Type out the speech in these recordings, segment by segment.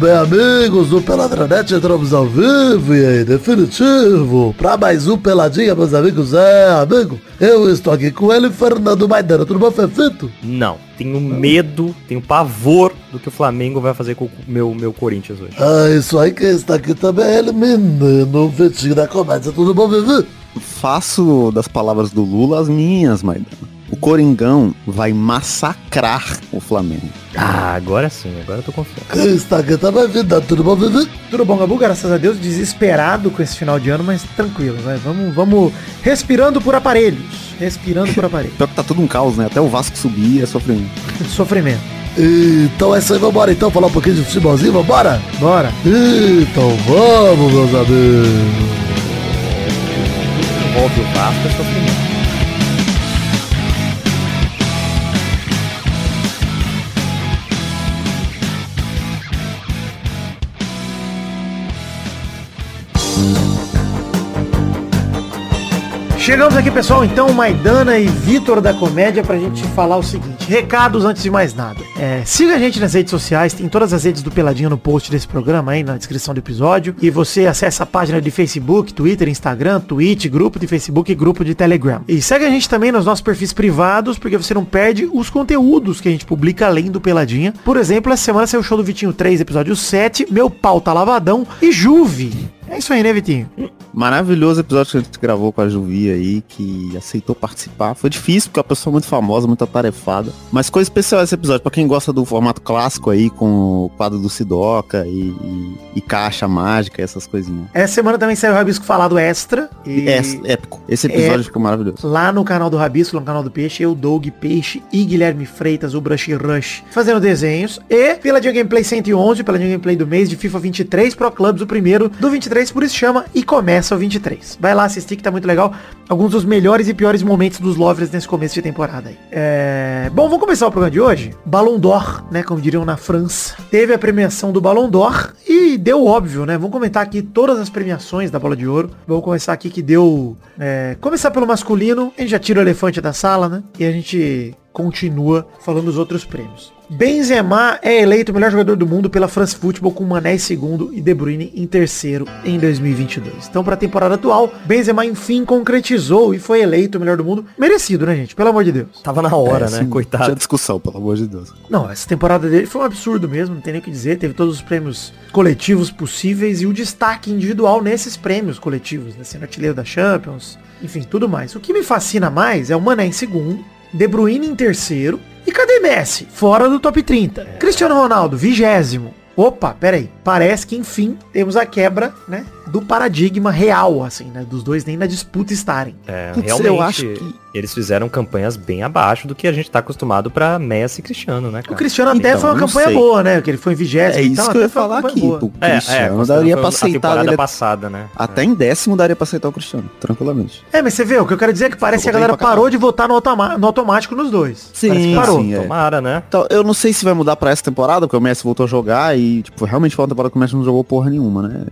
Bem amigos do Peladranet, entramos ao vivo e aí, definitivo, pra mais um Peladinha, meus amigos, é, amigo, eu estou aqui com ele, Fernando Maidana, tudo bom, Fefito? Não, tenho medo, tenho pavor do que o Flamengo vai fazer com o meu, meu Corinthians hoje. Ah, isso aí, quem está aqui também é ele, menino, o Fetinho da comédia, tudo bom, Vivi? Faço das palavras do Lula as minhas, Maidana. O Coringão vai massacrar o Flamengo. Ah, agora sim, agora eu tô confiando. Quem está aqui também, vida, tudo bom, Vivi? Tudo bom, Gabu? Graças a Deus, desesperado com esse final de ano, mas tranquilo, vai. Vamos, vamos respirando por aparelhos. Respirando por aparelhos. Pior que tá tudo um caos, né? Até o Vasco subir é sofrimento. Sofrimento. Então é isso aí, vambora então, falar um pouquinho de futebolzinho, vambora? Bora. Então vamos, meus amigos. Envolve o Vasco é sofrimento. Chegamos aqui, pessoal, então, Maidana e Vitor da Comédia pra gente falar o seguinte. Recados antes de mais nada. É, siga a gente nas redes sociais, tem todas as redes do Peladinho no post desse programa aí, na descrição do episódio. E você acessa a página de Facebook, Twitter, Instagram, Twitch, grupo de Facebook e grupo de Telegram. E segue a gente também nos nossos perfis privados, porque você não perde os conteúdos que a gente publica além do Peladinha. Por exemplo, essa semana saiu o show do Vitinho 3, episódio 7, Meu Pau Tá Lavadão e Juve. É isso aí, né, Vitinho? Maravilhoso episódio que a gente gravou com a Juvi aí, que aceitou participar. Foi difícil, porque é uma pessoa muito famosa, muito atarefada. Mas coisa especial esse episódio, pra quem gosta do formato clássico aí, com o quadro do Sidoca e, e, e caixa mágica, essas coisinhas. Essa semana também saiu o Rabisco Falado Extra. E... É épico. Esse episódio É- ficou maravilhoso. Lá no canal do Rabisco, no canal do Peixe, eu, Doug Peixe e Guilherme Freitas, o Brush Rush, fazendo desenhos. E pela Dia Gameplay 111, pela Dia Gameplay do mês de FIFA 23 Pro Clubs, o primeiro do 23, por isso chama E Começa o 23. Vai lá assistir que tá muito legal. Alguns dos melhores e piores momentos dos Lovers nesse começo de temporada aí. É... Bom, vamos começar o programa de hoje. Ballon d'Or, né, como diriam na França. Teve a premiação do Ballon d'Or e deu óbvio, né? Vamos comentar aqui todas as premiações da Bola de Ouro. Vamos começar aqui que deu... é, Começar pelo masculino. A gente já tira o elefante da sala, né? E a gente continua falando dos outros prêmios. Benzema é eleito o melhor jogador do mundo pela France Football com Mané em segundo e De Bruyne em terceiro em 2022. Então, para a temporada atual, Benzema enfim concretizou e foi eleito o melhor do mundo. Merecido, né, gente? Pelo amor de Deus. Tava na hora, É, né? assim, Coitado. Tinha discussão, pelo amor de Deus. Não, essa temporada dele foi um absurdo mesmo, não tem nem o que dizer. Teve todos os prêmios coletivos possíveis e o destaque individual nesses prêmios coletivos, né? Sendo artilheiro da Champions, enfim, tudo mais. O que me fascina mais é o Mané em segundo, De Bruyne em terceiro e cadê Messi? Fora do top 30. Cristiano Ronaldo, vigésimo. Opa, peraí. Parece que enfim temos a quebra, né? Do paradigma real, assim, né? Dos dois nem na disputa estarem. É, Putz, realmente, eu acho que- eles fizeram campanhas bem abaixo do que a gente tá acostumado pra Messi e Cristiano, né, O cara? Cristiano até Então, foi uma campanha sei. boa, né? Que ele foi em vigésimo É e isso tal, que eu ia falar aqui. boa. O Cristiano considerando daria foi pra a aceitar temporada ele. passada, né? Até em décimo daria pra aceitar o Cristiano, tranquilamente. É, mas você vê, o que eu quero dizer é que parece que a galera parou de votar no, automa- no automático nos dois. Sim, parece que parou. sim, é. Tomara, né? Então, eu não sei se vai mudar pra essa temporada, porque o Messi voltou a jogar e, tipo, realmente foi uma temporada que o Messi não jogou porra nenhuma, né?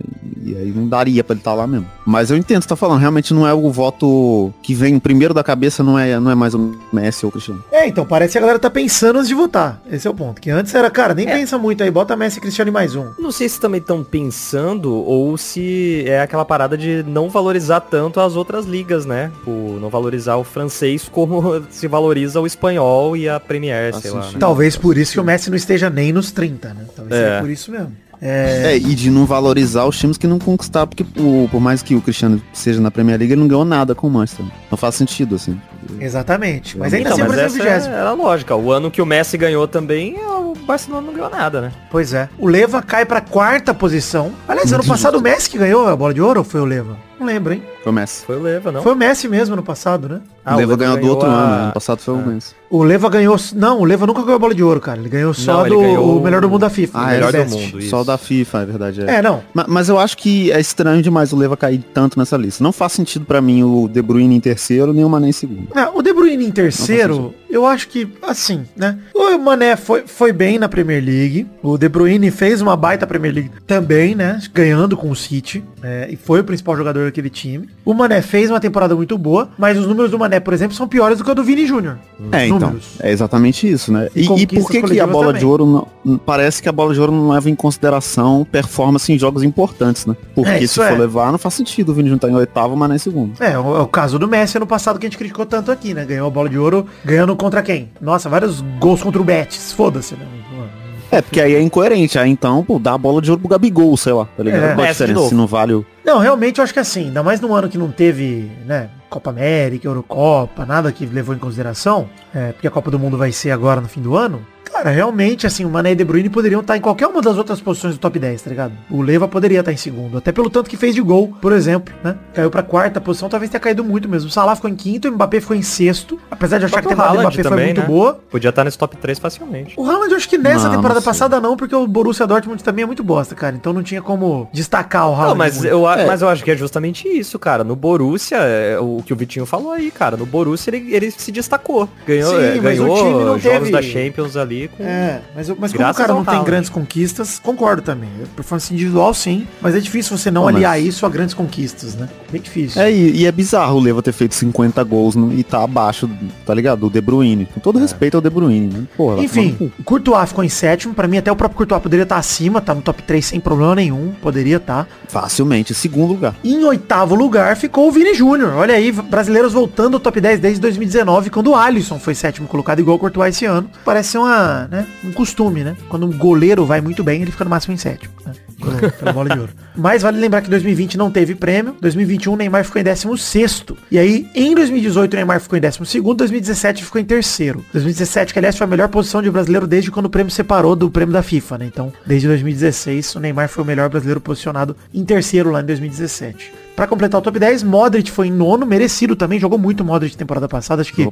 E, aí não daria pra ele estar lá mesmo. Mas eu entendo o que você tá falando, realmente não é o voto que vem primeiro da cabeça, não é, não é mais o Messi ou o Cristiano. É, então parece que a galera tá pensando antes de votar. Esse é o ponto. Que antes era, cara, nem pensa muito aí, bota Messi e Cristiano e mais um. Não sei se também estão pensando ou se é aquela parada de não valorizar tanto as outras ligas, né? O não valorizar o francês como se valoriza o espanhol e a Premier, sei lá. Né? Talvez por isso que o Messi não esteja nem nos 30, né? Talvez É. seja por isso mesmo. É, É, e de não valorizar os times que não conquistaram, porque o- por mais que o Cristiano seja na Premier League, ele não ganhou nada com o Manchester. Não faz sentido, assim. exatamente. Mas ainda Então, assim, mas por exemplo, essa vigésimo. era a lógica. O ano que o Messi ganhou também, o Barcelona não ganhou nada, né? Pois é. O Leva cai pra quarta posição. Aliás, ano passado o Messi que ganhou a bola de ouro ou foi o Leva? Não lembro, hein? Começa. Foi o Leva, não? Foi o Messi mesmo ano passado, né? Ah, o Leva ganhou do outro a- ano, né? ano passado foi o Ah. Messi. O Leva ganhou. Não, o Leva nunca ganhou a bola de ouro, cara. Ele ganhou só Não, do ganhou o melhor do mundo da FIFA. Ah, o é melhor do mundo. isso. Só o da FIFA, é verdade. É. É, não. Ma- Mas, eu acho que é estranho demais o Leva cair tanto nessa lista. Não faz sentido pra mim o De Bruyne em terceiro, nem o Mané em segundo. Ah, o De Bruyne em terceiro, Eu acho que, assim, né? O Mané foi, foi bem na Premier League. O De Bruyne fez uma baita Premier League também, né? Ganhando com o City. É, e foi o principal jogador daquele time. O Mané fez uma temporada muito boa, mas os números do Mané, por exemplo, são piores do que o do Vini Júnior. É, então. É exatamente isso, né? E E, e por que, que a bola também. de ouro não. Parece que a bola de ouro não leva em consideração performance em jogos importantes, né? Porque É, se é. for levar, não faz sentido o Vini juntar em oitavo, mas não em segundo. É, o, é o caso do Messi ano passado que a gente criticou tanto aqui, né? Ganhou a bola de ouro, ganhando contra quem? Nossa, vários gols contra o Betis. Foda-se, né? É, porque aí é incoerente. Aí então, pô, dá a bola de ouro pro Gabigol, sei lá, tá ligado? É. Qual a Messi de diferença novo. se não vale o. Não, realmente eu acho que assim, ainda mais num ano que não teve, né, Copa América, Eurocopa, nada que levou em consideração, é, porque a Copa do Mundo vai ser agora no fim do ano. Cara, realmente, assim, o Mané e De Bruyne poderiam estar em qualquer uma das outras posições do top 10, tá ligado? O Leva poderia estar em segundo, até pelo tanto que fez de gol, por exemplo, né? Caiu pra quarta posição, talvez tenha caído muito mesmo. O Salah ficou em quinto, o Mbappé ficou em sexto, apesar de achar que a O temporada do Mbappé foi também, muito né? boa. Podia estar nesse top 3 facilmente. O Haaland eu acho que nessa Não, temporada não passada não, porque o Borussia Dortmund também é muito bosta, cara. Então não tinha como destacar o Haaland. Não, mas eu, É. mas eu acho que é justamente isso, cara. No Borussia, é o que o Vitinho falou aí, cara. No Borussia ele, ele se destacou. Ganhou, Sim, é, mas ganhou o time não jogos teve- da Champions ali com... É, mas, mas como o cara não tem grandes conquistas, concordo também. Performance individual, sim, mas é difícil você não mas- aliar isso a grandes conquistas, né? Bem difícil. É, e, e é bizarro o Leva ter feito 50 gols no- e tá abaixo, tá ligado? Do De Bruyne. Com todo respeito ao De Bruyne, né? Porra, no Enfim, cu. o Courtois ficou em sétimo. Pra mim, até o próprio Courtois poderia estar acima, tá no top 3 sem problema nenhum. Poderia estar. Facilmente. Segundo lugar. Em oitavo lugar ficou o Vini Júnior. Olha aí, brasileiros voltando ao top 10 desde 2019, quando o Alisson foi sétimo colocado, igual o Courtois esse ano. Parece ser uma, né, um costume, né? Quando um goleiro vai muito bem, ele fica no máximo em sétimo. Né? Pela bola de ouro. Mas vale lembrar que 2020 não teve prêmio. 2021 o Neymar ficou em 16 E aí, em 2018 o Neymar ficou em 12 2017 ficou em terceiro. 2017, que aliás foi a melhor posição de brasileiro desde quando o prêmio separou do prêmio da FIFA, né? Então, desde 2016, o Neymar foi o melhor brasileiro posicionado em terceiro lá em 2017. Pra completar o top 10, Modric foi em nono, merecido também, jogou muito Modric temporada passada, acho que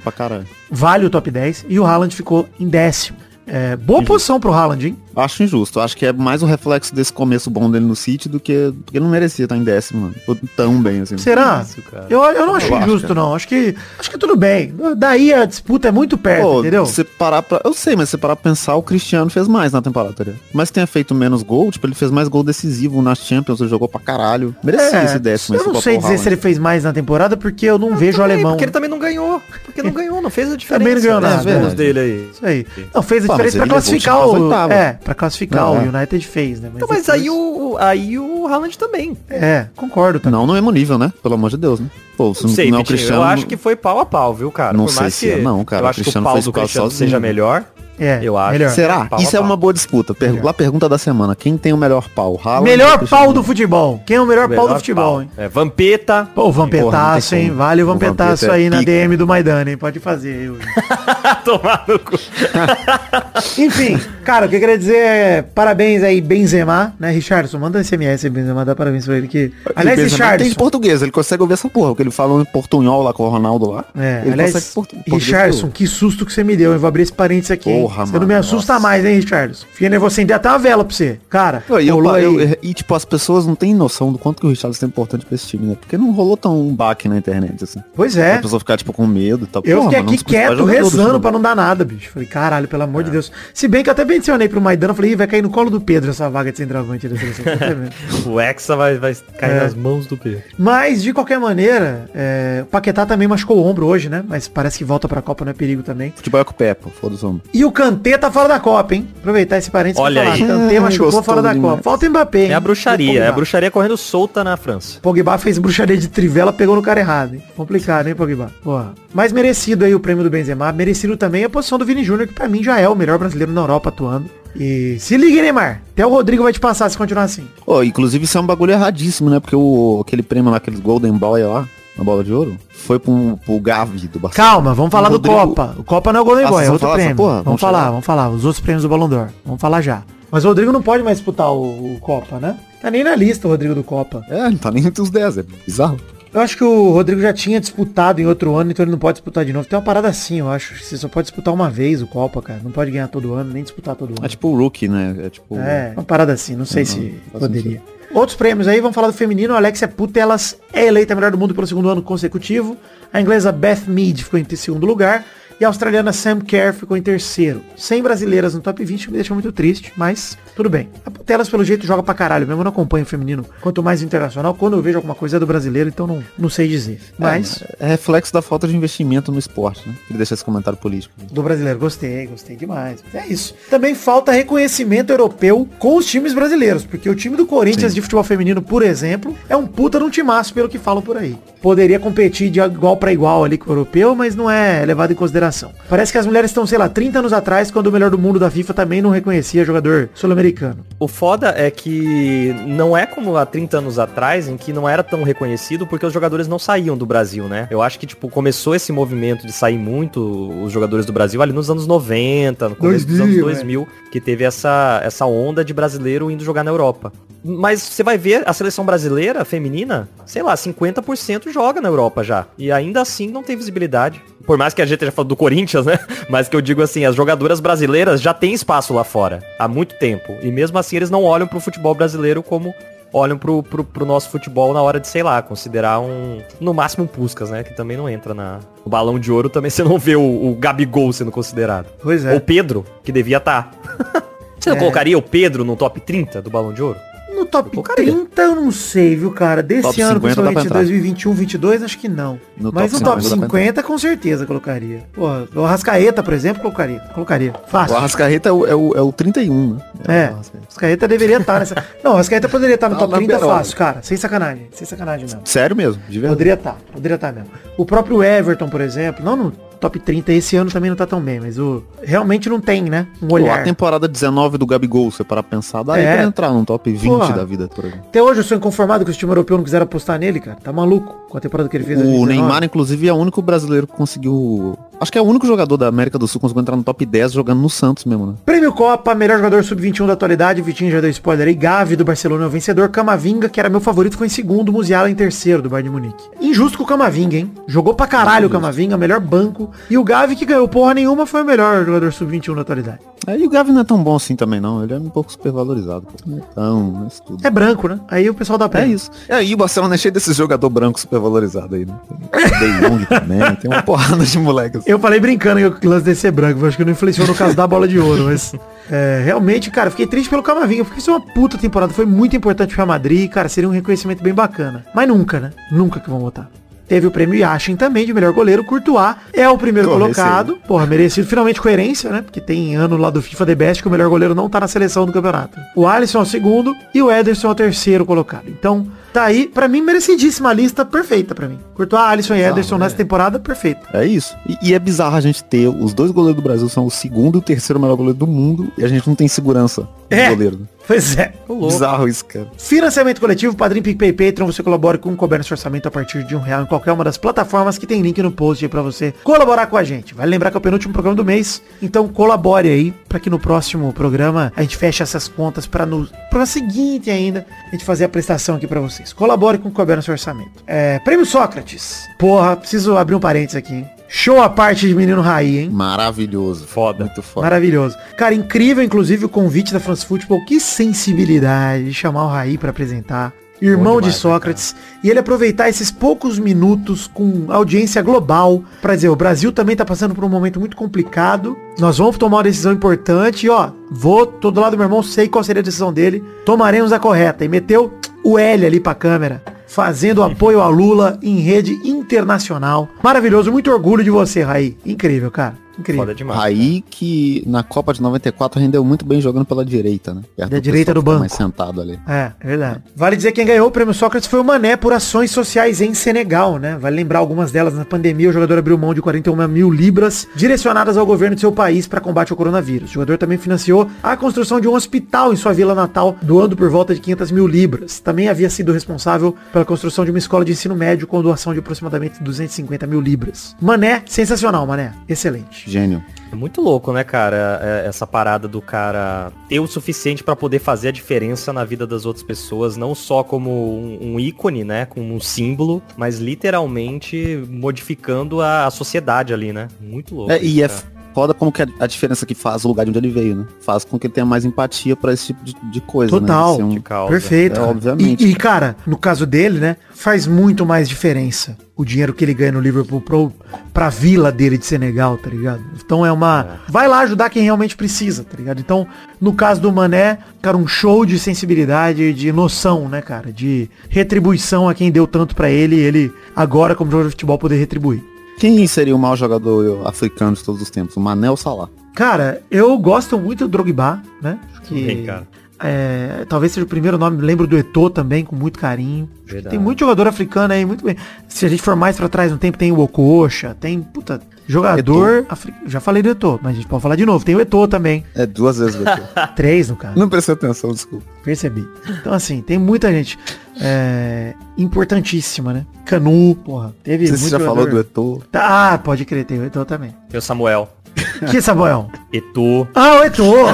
vale o top 10. E o Haaland ficou em décimo. É, boa posição pro Haaland, hein? Acho injusto. Acho que é mais o reflexo desse começo bom dele no City do que. Porque ele não merecia estar em décimo, mano. Tão bem assim. Será? Isso. Eu, eu não acho Eu acho, injusto, cara. não. Acho que, acho que tudo bem. Daí a disputa é muito perto, Pô, entendeu? você parar pra. Eu sei, mas você parar pra pensar, o Cristiano fez mais na temporada, tá ligado? Mas tenha feito menos gol, tipo, ele fez mais gol decisivo nas Champions, ele jogou pra caralho. Merecia esse décimo. É, eu esse não sei dizer se ele fez mais na temporada, porque eu não vejo o alemão. Porque ele também não ganhou. Porque não ganhou, não fez a diferença. Também não ganhou né, nada, é verdade. dele aí. Isso aí. Não, fez a Pô, diferença pra classificar o. É, pra classificar Não, o é. United fez, né? Então, mas depois- aí o, aí o Haaland também. É, concordo também. Não no mesmo nível, né? Pelo amor de Deus, né? Pô, se Não sei, não é o Cristiano. eu acho que foi pau a pau, viu, cara? Não Por sei mais se que é, não, cara. eu O acho que o pau do Cristiano sozinho. seja melhor. É, Eu acho. Melhor. Será? Pau a Isso é pau. uma boa disputa. Per... Melhor. Lá pergunta da semana. Quem tem o melhor pau? Haaland Melhor Cristiano? pau do futebol. Quem é o melhor, pau do Melhor futebol, pau. hein? É, Vampeta. Pô, o Vampetaço, hein? Vale o O Vampetaço Vampeta é aí na pica. DM do Maidana, hein? Pode fazer. Eu... Tomar no cu. Enfim, cara, o que eu queria dizer é parabéns aí, Benzema, né, Richardson? Manda SMS aí, Benzema, dá parabéns pra ele que... Aliás, Ele Benzema tem Richardson... português, ele consegue ouvir essa porra, porque ele fala em portunhol lá com o Ronaldo lá. É, ele aliás, consegue português Richardson, que susto que você me deu, eu vou abrir esse parênteses aqui, hein? Porra, Você não mano, me assusta nossa. mais, hein, Richardson? Fiquei nervoso, acender até uma vela pra você. Cara, E, eu- rolou eu- aí- e, tipo, as pessoas não têm noção do quanto que o Richardson é importante pra esse time, né? Porque não rolou tão um baque na internet, assim. Pois A é. pessoa ficar, tipo, com medo e tal. Eu Porra, fiquei mano, aqui quieto, rezando pra não dar nada, bicho. Falei, caralho, pelo amor É. de Deus. Se bem que eu até mencionei pro Maidana, falei, Ih, vai cair no colo do Pedro essa vaga de centroavante da seleção. O Hexa vai, vai cair É. nas mãos do Pedro. Mas, de qualquer maneira, é, o Paquetá também machucou o ombro hoje, né? Mas parece que volta pra Copa, não é perigo também. Futebol é com o pé, pô. Foda-se, homem. E o Kanté tá fora da Copa, hein? Aproveitar esse parênteses Olha pra aí. falar. Kanté Ah, machucou fora da demais. Copa. Falta o Mbappé, hein? É a bruxaria, é a bruxaria correndo solta na França. Pogba fez bruxaria de trivela, pegou no cara errado, hein? Complicado, hein, Pogba? Porra. Mas merecido aí o prêmio do Benzema. Merecido também a posição do Vini Júnior, que pra mim já é o melhor brasileiro na Europa atuando. E se liga, Neymar. Até o Rodrigo vai te passar se continuar assim. Ô, inclusive isso é um bagulho erradíssimo, né? Porque o, aquele prêmio lá, aqueles Golden Boy lá, na bola de ouro, foi pro, pro Gavi do Barcelona. Calma, vamos falar O do Rodrigo- Copa. O Copa não é o Golden Ah, Boy, é outro prêmio. porra? Vamos, Vamos falar, vamos falar. Os outros prêmios do Ballon d'Or. Vamos falar já. Mas o Rodrigo não pode mais disputar o, o Copa, né? Tá nem na lista o Rodrigo do Copa. É, não tá nem entre os 10, é bizarro. Eu acho que o Rodrigo já tinha disputado em outro ano, então ele não pode disputar de novo. Tem uma parada assim, eu acho. Você só pode disputar uma vez o Copa, cara. Não pode ganhar todo ano, nem disputar todo ano. É tipo o Rookie, né? É tipo... É, uma parada assim, não sei Não, se faz poderia. Outros prêmios aí, vamos falar do feminino. A Alexia Putellas é eleita a melhor do mundo pelo segundo ano consecutivo. A inglesa Beth Mead ficou em segundo lugar. E a australiana Sam Kerr ficou em terceiro. Sem brasileiras no top 20, que me deixa muito triste, mas tudo bem. A Telas, pelo jeito, joga pra caralho mesmo. Eu não acompanho o feminino. Quanto mais internacional, quando eu vejo alguma coisa é do brasileiro, então não, não sei dizer. Mas, É, é reflexo da falta de investimento no esporte, né? Queria deixar esse comentário político. do brasileiro, gostei, gostei demais. É isso. Também falta reconhecimento europeu com os times brasileiros, porque o time do Corinthians Sim. de futebol feminino, por exemplo, é um puta de um timaço, pelo que falam por aí. Poderia competir de igual pra igual ali com o europeu, mas não é levado em consideração. Parece que as mulheres estão, sei lá, 30 anos atrás, quando o melhor do mundo da FIFA também não reconhecia jogador sul-americano. O foda é que não é como há 30 anos atrás, em que não era tão reconhecido porque os jogadores não saíam do Brasil, né? Eu acho que, tipo, começou esse movimento de sair muito os jogadores do Brasil ali nos anos 90, no começo dos 2000, anos 2000, que teve essa, essa onda de brasileiro indo jogar na Europa. Mas você vai ver a seleção brasileira feminina, sei lá, 50% joga na Europa já. E ainda assim não tem visibilidade. Por mais que a gente já falou do Corinthians, né? Mas que eu digo assim, as jogadoras brasileiras já têm espaço lá fora há muito tempo. E mesmo assim eles não olham pro futebol brasileiro como olham pro, pro, pro nosso futebol na hora de, sei lá, considerar um. No máximo um Puscas, né? Que também não entra na. O balão de ouro também você não vê o, o Gabigol sendo considerado. Pois Ou é. o Pedro, que devia estar. você não É. colocaria o Pedro no top 30 do balão de ouro? No top colocaria. 30 eu não sei, viu, cara? Desse Top ano, 50 dá pra principalmente entrar. 2021, 22, acho que não. No Mas top no top 50 dá pra 50, com certeza colocaria. Pô, o Arrascaeta, por exemplo, colocaria. Colocaria. O Fácil. Arrascaeta é o, é o, é o 31, né? É, o Arrascaeta. Deveria estar nessa. Não, o Arrascaeta poderia estar no Tá top na 30 berola. fácil, cara. Sem sacanagem. Sem sacanagem mesmo. Sério mesmo, de verdade. Poderia estar, poderia estar mesmo. O próprio Everton, por exemplo, não no top 30, esse ano também não tá tão bem, mas o realmente não tem, né? Um Pô, olhar. a temporada 19 do Gabigol, você para pensar, daria É. pra entrar num top 20 Porra. da vida, por exemplo. Até hoje eu sou inconformado que os times europeus não quiseram apostar nele, cara. Tá maluco com a temporada que ele fez. O 2019. Neymar, inclusive, é o único brasileiro que conseguiu. Acho que é o único jogador da América do Sul que conseguiu entrar no top 10 jogando no Santos mesmo, né? Prêmio Copa, melhor jogador sub-21 da atualidade, Vitinho já deu spoiler aí, Gavi do Barcelona é o vencedor, Camavinga, que era meu favorito, ficou em segundo, Musiala em terceiro do Bayern de Munique. Injusto com o Camavinga, hein? Jogou pra caralho o Camavinga, melhor banco, e o Gavi, que ganhou porra nenhuma, foi o melhor jogador sub-21 da atualidade. Aí o Gavi não é tão bom assim também, não. Ele é um pouco supervalorizado. Pô. Não é tão, mas tudo. É branco, né? Aí o pessoal dá É prêmio. isso. É, e o Barcelona é cheio desses jogador branco supervalorizado aí, né? Tem também, tem uma porrada de moleques. Eu falei brincando que o lance desse ser branco, acho que não influenciou no caso da bola de ouro, mas é, realmente, cara, fiquei triste pelo Camavinga, porque isso é uma puta temporada, foi muito importante Real Madrid, cara, seria um reconhecimento bem bacana. Mas nunca, né? Nunca que vão votar. Teve o prêmio Yashin também de melhor goleiro, Courtois é o primeiro Porra, colocado, porra, merecido, finalmente coerência, né? Porque tem ano lá do FIFA The Best que o melhor goleiro não tá na seleção do campeonato. O Alisson é o segundo e o Ederson é o terceiro colocado. Então, tá aí, pra mim, merecidíssima lista perfeita pra mim. Courtois, Alisson e Ederson nessa temporada, perfeito. É isso. E, e é bizarro a gente ter. Os dois goleiros do Brasil são o segundo e o terceiro melhor goleiro do mundo e a gente não tem segurança É. goleiro. Pois é. Bizarro isso, cara. Financiamento coletivo, Padrim, PicPay, Patreon, você colabora com o Couber no orçamento a partir de um real em qualquer uma das plataformas que tem link no post aí pra você colaborar com a gente. Vale lembrar que é o penúltimo programa do mês, então colabore aí pra que no próximo programa a gente feche essas contas pra no programa seguinte ainda a gente fazer a prestação aqui pra vocês. Colabore com o seu orçamento. É, Prêmio Sócrates. Porra, preciso abrir um parênteses aqui, hein? Show a parte de menino Raí, hein? Maravilhoso. Foda. Muito foda. Maravilhoso. Cara, incrível, inclusive, o convite da France Football. Que sensibilidade de chamar o Raí pra apresentar. Irmão demais, de Sócrates. E ele aproveitar esses poucos minutos com audiência global pra dizer, o Brasil também tá passando por um momento muito complicado. Nós vamos tomar uma decisão importante. E, ó, vou, tô do lado do meu irmão, sei qual seria a decisão dele. Tomaremos a correta. E meteu o L ali pra câmera. Fazendo apoio a Lula em rede internacional. Maravilhoso. Muito orgulho de você, Raí. Incrível, cara. Incrível. Foda demais. Aí que na Copa de 94 rendeu muito bem jogando pela direita, né? Perto Da do direita do banco. Mais sentado ali. É, é verdade. Vale dizer que quem ganhou o prêmio Sócrates foi o Mané por ações sociais em Senegal, né? Vale lembrar algumas delas. Na pandemia, o jogador abriu mão de 41 mil libras direcionadas ao governo de seu país para combate ao coronavírus. O jogador também financiou a construção de um hospital em sua vila natal, doando por volta de 500 mil libras. Também havia sido responsável pela construção de uma escola de ensino médio com doação de aproximadamente 250 mil libras. Mané, sensacional, Mané. Excelente. Gênio. É muito louco, né, cara? É- Essa parada do cara ter o suficiente pra poder fazer a diferença na vida das outras pessoas, não só como um, um ícone, né, como um símbolo, mas literalmente modificando a, a sociedade ali, né? Muito louco. É, e é. Foda como que a, a diferença que faz o lugar de onde ele veio, né? Faz com que ele tenha mais empatia pra esse tipo de, de coisa, Total. né? De ser um- De causa. Perfeito. É, obviamente. E, e, cara, no caso dele, né, faz muito mais diferença o dinheiro que ele ganha no Liverpool pro, pra vila dele de Senegal, tá ligado? Então é uma. Vai lá ajudar quem realmente precisa, tá ligado? Então, no caso do Mané, cara, um show de sensibilidade, de noção, né, cara? De retribuição a quem deu tanto pra ele e ele, agora, como jogador de futebol, poder retribuir. Quem seria o maior jogador africano de todos os tempos? O o Salah? Cara, eu gosto muito do Drogba, né? Que, Também, cara. é, talvez seja o primeiro nome, lembro do Eto'o também, com muito carinho. Verdade. Tem muito jogador africano aí, muito bem. Se a gente for mais pra trás no tempo, tem o Okocha, tem, puta, jogador... Afri... Já falei do Eto'o, mas a gente pode falar de novo. Tem o Eto'o também. É duas vezes, Beto. Três, no caso. Não prestei atenção, desculpa. Percebi. Então, assim, tem muita gente é, importantíssima, né? Canu, porra. Teve você já muito falou do jogador. Eto'o. Tá, Ah, pode crer, tem o Eto'o também. Tem o Samuel. Que Samuel? Eto'o. Ah, o Eto'o!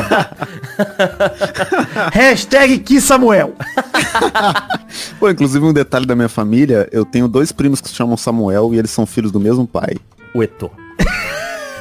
Hashtag que Samuel. Pô, inclusive um detalhe da minha família, eu tenho dois primos que se chamam Samuel e eles são filhos do mesmo pai. O Eto'o.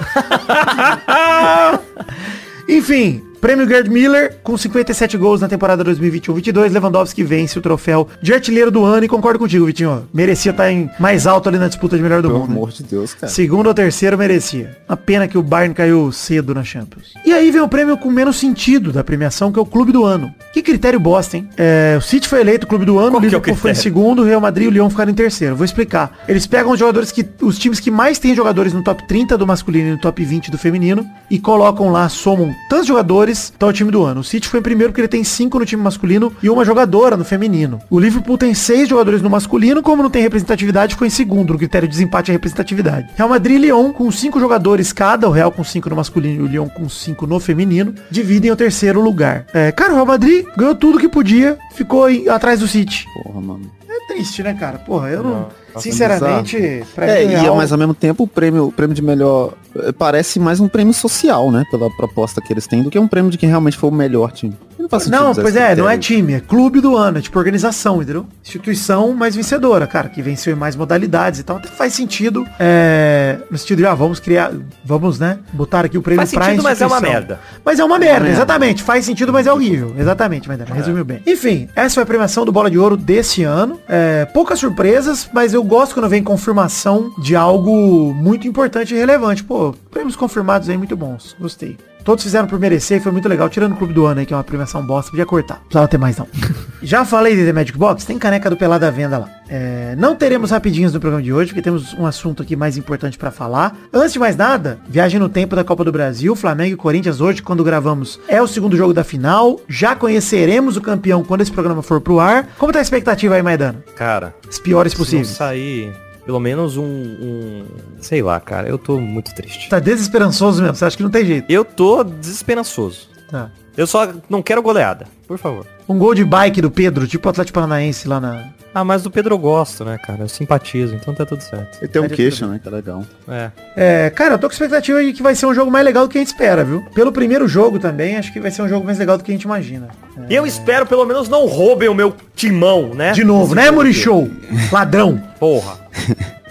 Enfim, prêmio Gerd Miller com 57 gols na temporada 2021-22. Lewandowski vence o troféu de artilheiro do ano e concordo contigo, Vitinho. Merecia estar em mais alto ali na disputa de melhor do Pelo mundo. né? amor de Deus, cara. Segundo ou terceiro merecia. Uma pena que o Bayern caiu cedo na Champions. E aí vem o prêmio com menos sentido da premiação, que é o Clube do Ano. Que critério bosta, hein? É, o City foi eleito Clube do Ano, Qual o que é o Liverpool foi em segundo, o Real Madrid e o Lyon ficaram em terceiro. Vou explicar. Eles pegam os jogadores que. Os times que mais têm jogadores no top 30 do masculino e no top 20 do feminino e colocam lá, somam tantos jogadores, tá o time do ano. O City foi em primeiro porque ele tem cinco no time masculino e uma jogadora no feminino. O Liverpool tem seis jogadores no masculino, como não tem representatividade, ficou em segundo no critério de desempate e representatividade. Real Madrid e Lyon com cinco jogadores cada, o Real com cinco no masculino e o Lyon com cinco no feminino, dividem o terceiro lugar. É, cara, o Real Madrid ganhou tudo que podia, ficou aí atrás do City. Porra, mano. É triste, né, cara? Porra, eu não. Nossa, sinceramente, pra É, mim, e Real- mas ao mesmo tempo o prêmio, o prêmio de melhor eh, parece mais um prêmio social, né? Pela proposta que eles têm, do que um prêmio de quem realmente foi o melhor time. Não, Não, pois esse é, não é time, é clube do ano, é tipo organização, entendeu? Instituição mais vencedora, cara, que venceu em mais modalidades e tal. Até faz sentido, é, no sentido de, ah, vamos criar, vamos, né, botar aqui o prêmio Faz pra sentido, mas é uma merda. Mas é uma merda, merda. exatamente. Faz sentido, mas é horrível. Exatamente, mas resumiu bem. Enfim, essa foi a premiação do Bola de Ouro desse ano. É, poucas surpresas, mas eu gosto quando vem confirmação de algo muito importante e relevante. Pô, prêmios confirmados aí muito bons. Gostei. Todos fizeram por merecer e foi muito legal. Tirando o Clube do Ano aí, que é uma premiação bosta, podia cortar. Não precisava ter mais não. Já falei de The Magic Box, tem caneca do Pelada à venda lá. É, não teremos rapidinhos no programa de hoje, porque temos um assunto aqui mais importante pra falar. Antes de mais nada, viagem no tempo da Copa do Brasil, Flamengo e Corinthians hoje, quando gravamos, é o segundo jogo da final. Já conheceremos o campeão quando esse programa for pro ar. Como tá a expectativa aí, Maidana? Cara, As piores possíveis. sair pelo menos um, um- Sei lá, cara. Eu tô muito triste. Tá desesperançoso mesmo, você acha que não tem jeito. Eu tô desesperançoso. Tá. Eu só não quero goleada, por favor. Um gol de bike do Pedro, tipo o Atlético Paranaense lá na... Ah, mas do Pedro eu gosto, né, cara? Eu simpatizo, então tá tudo certo. Ele tem um Pede queixo, né? Que é legal. É. É, cara, eu tô com expectativa de que vai ser um jogo mais legal do que a gente espera, viu? Pelo primeiro jogo também, acho que vai ser um jogo mais legal do que a gente imagina. E eu espero pelo menos não roubem o meu timão, né? De novo, né, Murichou? Ladrão. Porra.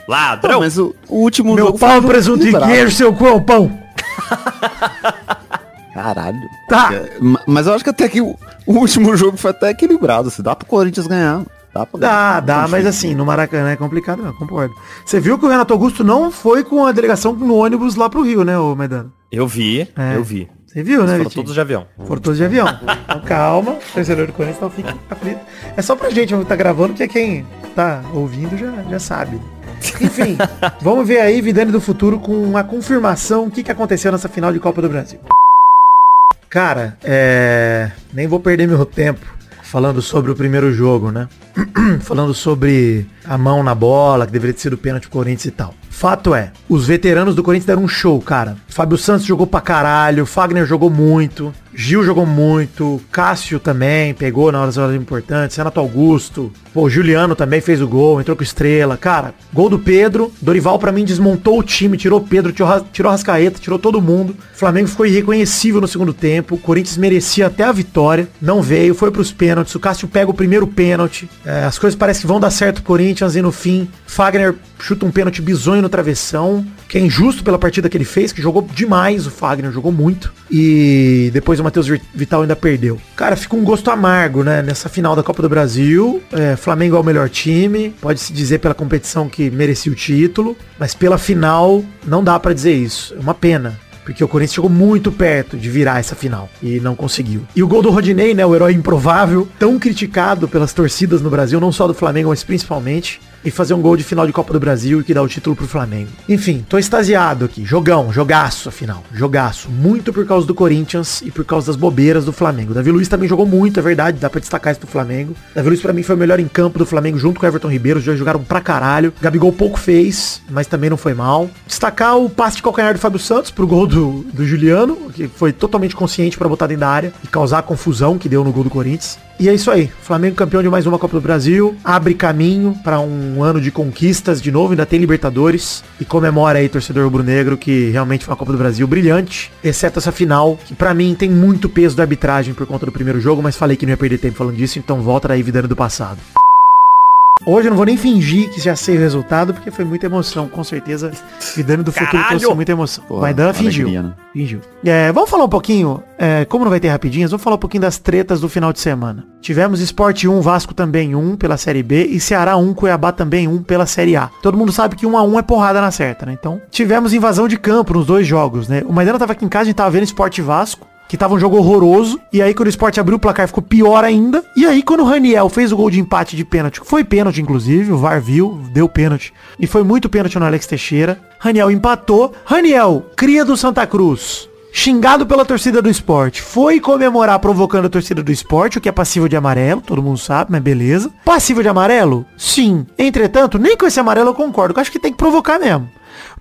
Pô, Ladrão. mas o, o último Meu jogo foi pau, presunto e queijo, seu é pão. Caralho. Tá. É, ma- Mas eu acho que até que o, último jogo foi até equilibrado. Se dá pro Corinthians ganhar. Dá pra Dá, dá, Não, mas assim, no Maracanã é complicado, eu concordo. Você viu que o Renato Augusto não foi com a delegação no ônibus lá pro Rio, né, ô Maidano? Eu vi, É. eu vi. Você viu, né, Foram Vitinho? todos de avião. Foram todos de avião. Então calma, torcedor do Corinthians não fique aflito. É só pra gente tá gravando, que é quem tá ouvindo já, já sabe. Enfim, vamos ver aí, Vidane do Futuro, com uma confirmação, o que, que aconteceu nessa final de Copa do Brasil. Cara, é... Nem vou perder meu tempo falando sobre o primeiro jogo, né? falando sobre a mão na bola, que deveria ter sido pênalti pro Corinthians e tal. Fato é, os veteranos do Corinthians deram um show, cara. Fábio Santos jogou pra caralho, Fagner jogou muito, Gil jogou muito, Cássio também pegou na hora das horas importantes, Renato Augusto, pô, Juliano também fez o gol, entrou com estrela. Cara, gol do Pedro, Dorival pra mim desmontou o time, tirou Pedro, tirou, tirou Rascaeta, tirou todo mundo. O Flamengo ficou irreconhecível no segundo tempo, o Corinthians merecia até a vitória, não veio, foi pros pênaltis, o Cássio pega o primeiro pênalti, É, as coisas parecem que vão dar certo pro Corinthians e no fim, Fagner chuta um pênalti bizonho no travessão, que é injusto pela partida que ele fez, que jogou demais o Fagner, jogou muito. E depois o Matheus Vital ainda perdeu. Cara, fica um gosto amargo, né? Nessa final da Copa do Brasil. É, Flamengo é o melhor time. Pode-se dizer pela competição que merecia o título. Mas pela final, não dá para dizer isso. É uma pena. Porque o Corinthians chegou muito perto de virar essa final e não conseguiu. E o gol do Rodinei, né, o herói improvável, tão criticado pelas torcidas no Brasil, não só do Flamengo, mas principalmente, e fazer um gol de final de Copa do Brasil e que dá o título pro Flamengo. Enfim, tô extasiado aqui. Jogão, jogaço, afinal. Jogaço. Muito por causa do Corinthians e por causa das bobeiras do Flamengo. Davi Luiz também jogou muito, é verdade, dá pra destacar isso do Flamengo. Davi Luiz pra mim foi o melhor em campo do Flamengo junto com o Everton Ribeiro. Os dois jogaram pra caralho. Gabigol pouco fez, mas também não foi mal. Destacar o passe de calcanhar do Fábio Santos pro gol do, do Juliano, que foi totalmente consciente para botar dentro da área e causar a confusão que deu no gol do Corinthians. E é isso aí. Flamengo campeão de mais uma Copa do Brasil. Abre caminho para um ano de conquistas de novo. Ainda tem Libertadores. E comemora aí, torcedor rubro-negro, que realmente foi uma Copa do Brasil brilhante. Exceto essa final, que para mim tem muito peso da arbitragem por conta do primeiro jogo. Mas falei que não ia perder tempo falando disso. Então volta daí, vidando do passado. Hoje eu não vou nem fingir que já sei o resultado, porque foi muita emoção, com certeza. Vidano do futuro Caralho! trouxe muita emoção. Pô, Maidana fingiu. alegria, né? Fingiu. É, vamos falar um pouquinho, é, como não vai ter rapidinhas, vamos falar um pouquinho das tretas do final de semana. Tivemos Sport 1, Vasco também 1 pela Série B e Ceará 1, Cuiabá também 1 pela Série A. Todo mundo sabe que 1 a 1 é porrada na certa, né? Então, tivemos invasão de campo nos dois jogos, né? O Maidana tava aqui em casa, a gente tava vendo Sport e Vasco que tava um jogo horroroso. E aí quando o Sport abriu o placar ficou pior ainda. E aí quando o Raniel fez o gol de empate de pênalti, foi pênalti inclusive, o VAR viu, deu pênalti. E foi muito pênalti no Alex Teixeira. Raniel empatou. Raniel, cria do Santa Cruz. Xingado pela torcida do esporte. Foi comemorar provocando a torcida do esporte, o que é passível de amarelo, todo mundo sabe, mas beleza. Passível de amarelo? Sim. Entretanto, nem com esse amarelo eu concordo, eu acho que tem que provocar mesmo.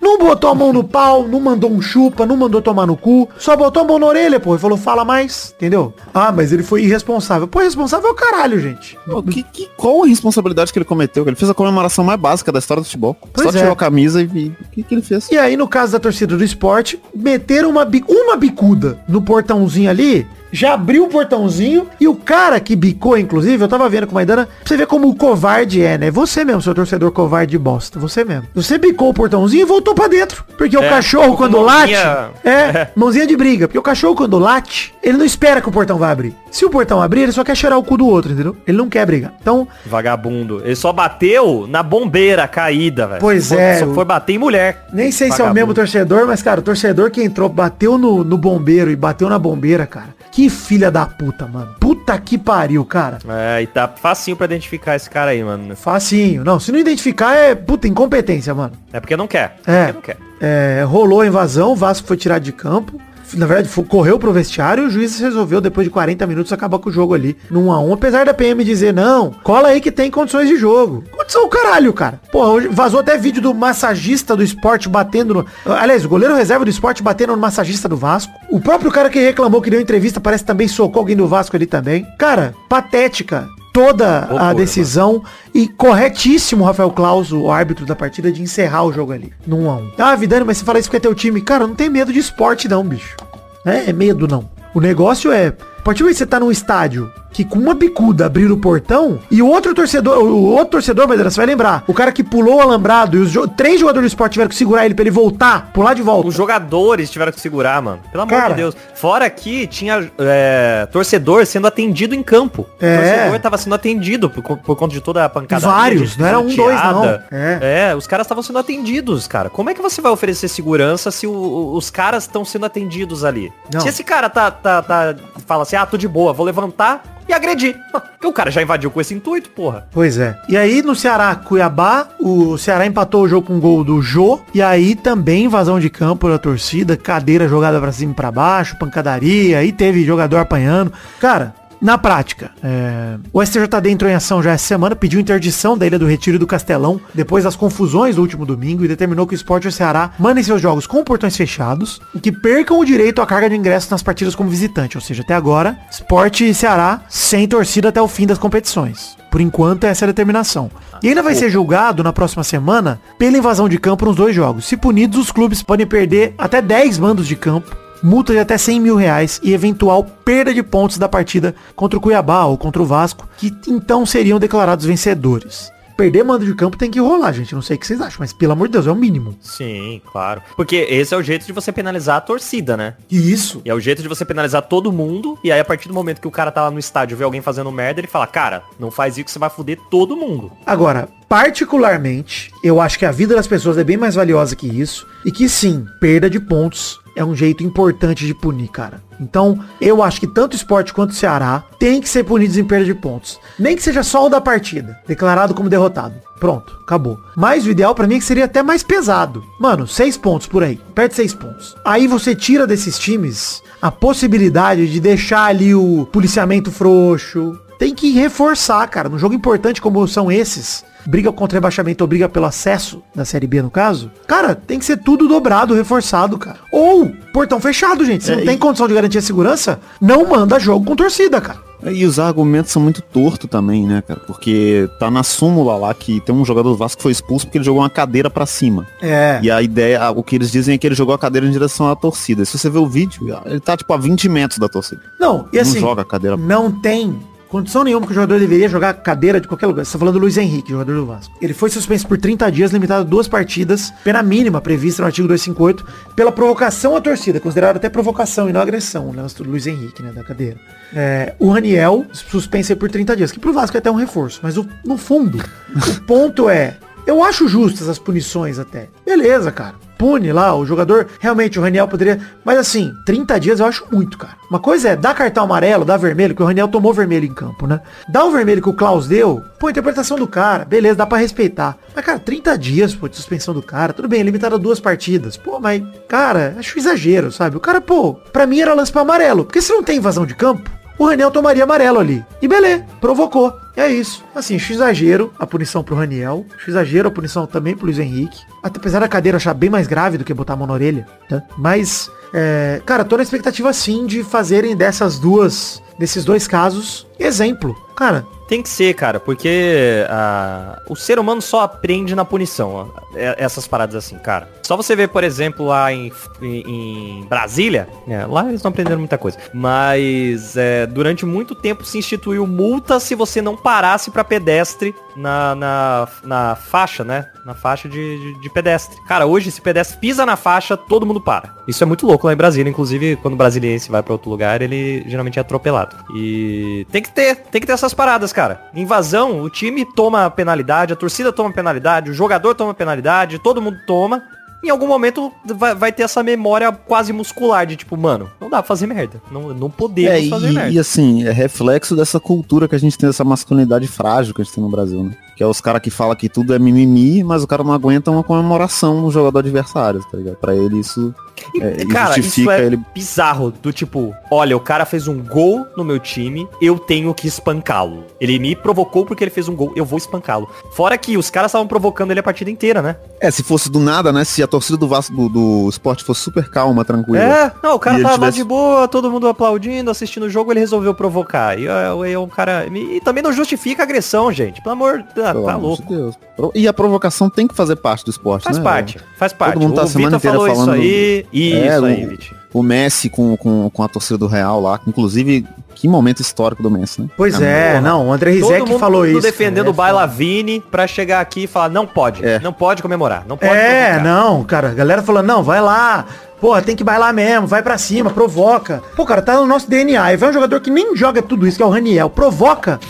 Não botou a mão no pau, não mandou um chupa, não mandou tomar no cu, só botou a mão na orelha, pô, e falou, fala mais, entendeu? Ah, mas ele foi irresponsável. Pô, irresponsável é o caralho, gente. Pô, que, que- qual a responsabilidade que ele cometeu? Ele fez a comemoração mais básica da história do futebol. Pois Só é. tirou a camisa e... e- O que, que ele fez? E aí, no caso da torcida do esporte, meteram uma, uma bicuda no portãozinho ali, já abriu o portãozinho, e o cara que bicou, inclusive, eu tava vendo com o Maidana, pra você ver como o covarde é, né? Você mesmo, seu torcedor covarde de bosta, você mesmo. Você bicou o portãozinho e voltou pra dentro. Porque o É, cachorro, ficou com quando late, mãozinha- é, mãozinha de briga. Porque o cachorro, quando late, ele não espera que o portão vá abrir. Se o portão abrir, ele só quer cheirar o cu do outro, entendeu? Ele não quer brigar. Então, Vagabundo. Ele só bateu na bombeira caída, velho. Pois Só- é, Só foi bater em mulher. Nem sei se é o Vagabundo. mesmo torcedor, mas, cara, o torcedor que entrou, bateu no, no bombeiro e bateu na bombeira, cara. Que filha da puta, mano. Puta que pariu, cara. É, e tá facinho pra identificar esse cara aí, mano. Facinho. Não, se não identificar é, puta, incompetência, mano. É porque não quer. É. Porque não quer. É, rolou a invasão, o Vasco foi tirado de campo. Na verdade, foi- correu pro vestiário e o juiz resolveu, depois de 40 minutos, acabar com o jogo ali, no 1x1. Apesar da PM dizer, não, cola aí que tem condições de jogo. Condição o caralho, cara. Hoje vazou até vídeo do massagista do esporte batendo no... Aliás, o goleiro reserva do esporte batendo no massagista do Vasco. O próprio cara que reclamou que deu entrevista parece também socou alguém do Vasco ali também. Cara, patética toda a Loucura, decisão e corretíssimo Rafael Claus, o árbitro da partida, de encerrar o jogo ali, no 1x1. Ah, Vidani, mas você fala isso porque é teu time. Cara, não tem medo de esporte não, bicho. É, é medo não. O negócio é, a partir do momento que você tá num estádio que com uma bicuda abriram o portão e o outro torcedor, o outro torcedor, Madeira, você vai lembrar, o cara que pulou o alambrado e os jo- três jogadores do esporte tiveram que segurar ele pra ele voltar, pular de volta. Os jogadores tiveram que segurar, mano. Pelo amor Cara. de Deus. Fora que tinha é, torcedor sendo atendido em campo. É. O torcedor tava sendo atendido por, por conta de toda a pancada. Vários, não era um, dois, não. É. É, os caras estavam sendo atendidos, cara. Como é que você vai oferecer segurança se o- os caras estão sendo atendidos ali? Não. Se esse cara tá, tá, tá, fala assim, ah, tô de boa, vou levantar e agredir. Porque o cara já invadiu com esse intuito, porra. Pois é. E aí no Ceará, Cuiabá, o Ceará empatou o jogo com um gol do Jô. E aí também invasão de campo da torcida, cadeira jogada pra cima e pra baixo, pancadaria, aí teve jogador apanhando. Cara, na prática, é, o STJD entrou em ação já essa semana, pediu interdição da Ilha do Retiro e do Castelão, depois das confusões do último domingo, e determinou que o Sport e o Ceará mandem seus jogos com portões fechados e que percam o direito à carga de ingressos nas partidas como visitante. Ou seja, até agora, Sport e Ceará sem torcida até o fim das competições. Por enquanto, essa é a determinação. E ainda vai ser julgado na próxima semana pela invasão de campo nos dois jogos. Se punidos, os clubes podem perder até 10 mandos de campo, multa de até 100 mil reais e eventual perda de pontos da partida contra o Cuiabá ou contra o Vasco, que então seriam declarados vencedores. perder mando de campo tem que rolar, gente. Não sei o que vocês acham, mas pelo amor de Deus, é o mínimo. Sim, claro. Porque esse é o jeito de você penalizar a torcida, né? Isso. E é o jeito de você penalizar todo mundo. E aí, a partir do momento que o cara tá lá no estádio vê alguém fazendo merda, ele fala, cara, não faz isso que você vai foder todo mundo. Agora, particularmente, eu acho que a vida das pessoas é bem mais valiosa que isso. E que sim, perda de pontos é um jeito importante de punir, cara. Então, eu acho que tanto o esporte quanto o Ceará tem que ser punidos em perda de pontos. Nem que seja só o da partida, declarado como derrotado. Pronto, acabou. Mas o ideal pra mim é que seria até mais pesado. Mano, seis pontos por aí. Perde seis pontos. Aí você tira desses times a possibilidade de deixar ali o policiamento frouxo. Tem que reforçar, cara. Num jogo importante como são esses, briga contra rebaixamento ou briga pelo acesso da Série B, no caso, cara, tem que ser tudo dobrado, reforçado, cara. Ou portão fechado, gente. Se É, não tem e- condição de garantir a segurança, não manda jogo com torcida, cara. E os argumentos são muito tortos também, né, cara? Porque tá na súmula lá que tem um jogador do Vasco que foi expulso porque ele jogou uma cadeira pra cima. É. E a ideia, o que eles dizem é que ele jogou a cadeira em direção à torcida. Se você ver o vídeo, ele tá tipo a 20 metros da torcida. Não, e não assim, joga a cadeira. não tem condição nenhuma que o jogador deveria jogar cadeira de qualquer lugar. Você tá falando do Luiz Henrique, jogador do Vasco. Ele foi suspenso por 30 dias, limitado a duas partidas, pena mínima prevista no artigo 258, pela provocação à torcida, considerado até provocação e não agressão, o negócio do Luiz Henrique, né, da cadeira. É, o Raniel, suspenso por 30 dias, que pro Vasco é até um reforço, mas o- no fundo, o ponto é, eu acho justas as punições até. Beleza, cara. Pune lá, o jogador, realmente o Raniel poderia, mas assim, 30 dias eu acho muito, cara. Uma coisa é dar cartão amarelo, dar vermelho, que o Raniel tomou vermelho em campo, né? Dá o vermelho que o Klaus deu, pô, interpretação do cara, beleza, dá pra respeitar. Mas, cara, 30 dias, pô, de suspensão do cara, tudo bem, limitado a duas partidas. Pô, mas, cara, acho exagero, sabe? O cara, pô, pra mim era lance pra amarelo, porque se não tem invasão de campo, o Raniel tomaria amarelo ali. E beleza, provocou. É isso. Assim, exagero a punição pro Raniel. Exagero a punição também pro Luiz Henrique. Até apesar da cadeira achar bem mais grave do que botar a mão na orelha, tá? Mas, é, cara, tô na expectativa sim de fazerem dessas duas, desses dois casos, exemplo. Cara, Tem que ser, cara, porque ah, o ser humano só aprende na punição, ó, é- essas paradas assim, cara. Só você ver, por exemplo, lá em, em- em Brasília, né, lá eles estão aprendendo muita coisa, mas é, durante muito tempo se instituiu multa se você não parasse pra pedestre na, na, na faixa, né? Na faixa de, de, de pedestre. Cara, hoje se pedestre pisa na faixa, todo mundo para. Isso é muito louco lá em Brasília, inclusive quando o brasiliense vai pra outro lugar, ele geralmente é atropelado. E tem que ter, tem que ter essas paradas, cara. Invasão, o time toma penalidade, a torcida toma penalidade, o jogador toma penalidade, todo mundo toma. Em algum momento vai, vai ter essa memória quase muscular de tipo, mano, não dá pra fazer merda. Não, não podemos É, fazer e, merda. e assim, é reflexo dessa cultura que a gente tem, dessa masculinidade frágil que a gente tem no Brasil, né? Que é os caras que falam que tudo é mimimi, mas o cara não aguenta uma comemoração no jogador adversário, tá ligado? Pra ele isso é, Cara, isso justifica é ele. bizarro, do tipo, olha, o cara fez um gol no meu time, eu tenho que espancá-lo. Ele me provocou porque ele fez um gol, eu vou espancá-lo. Fora que os caras estavam provocando ele a partida inteira, né? É, se fosse do nada, né? Se a torcida do Vasco do, do esporte fosse super calma, tranquila. É, não, o cara tava lá tivesse- de boa, todo mundo aplaudindo, assistindo o jogo, ele resolveu provocar. E é, um cara. E também não justifica a agressão, gente. Pelo amor, ah, Pelo tá louco. de E a provocação tem que fazer parte do esporte, Faz né? parte, faz parte. mundo tá a o semana inteira falou falando- isso aí. Isso É, aí, o-. O Messi com, com, com a torcida do Real lá. Inclusive, que momento histórico do Messi, né? pois é, porra. não, o André Todo Rizek mundo falou isso. defendendo cara, o Bailavini pra chegar aqui e falar, não pode, É. não pode comemorar, não pode É, não, cara, a galera falando, não, vai lá, porra, tem que bailar mesmo, vai pra cima, provoca. Pô, cara, tá no nosso DNA. Aí vai um jogador que nem joga tudo isso, que é o Raniel, provoca.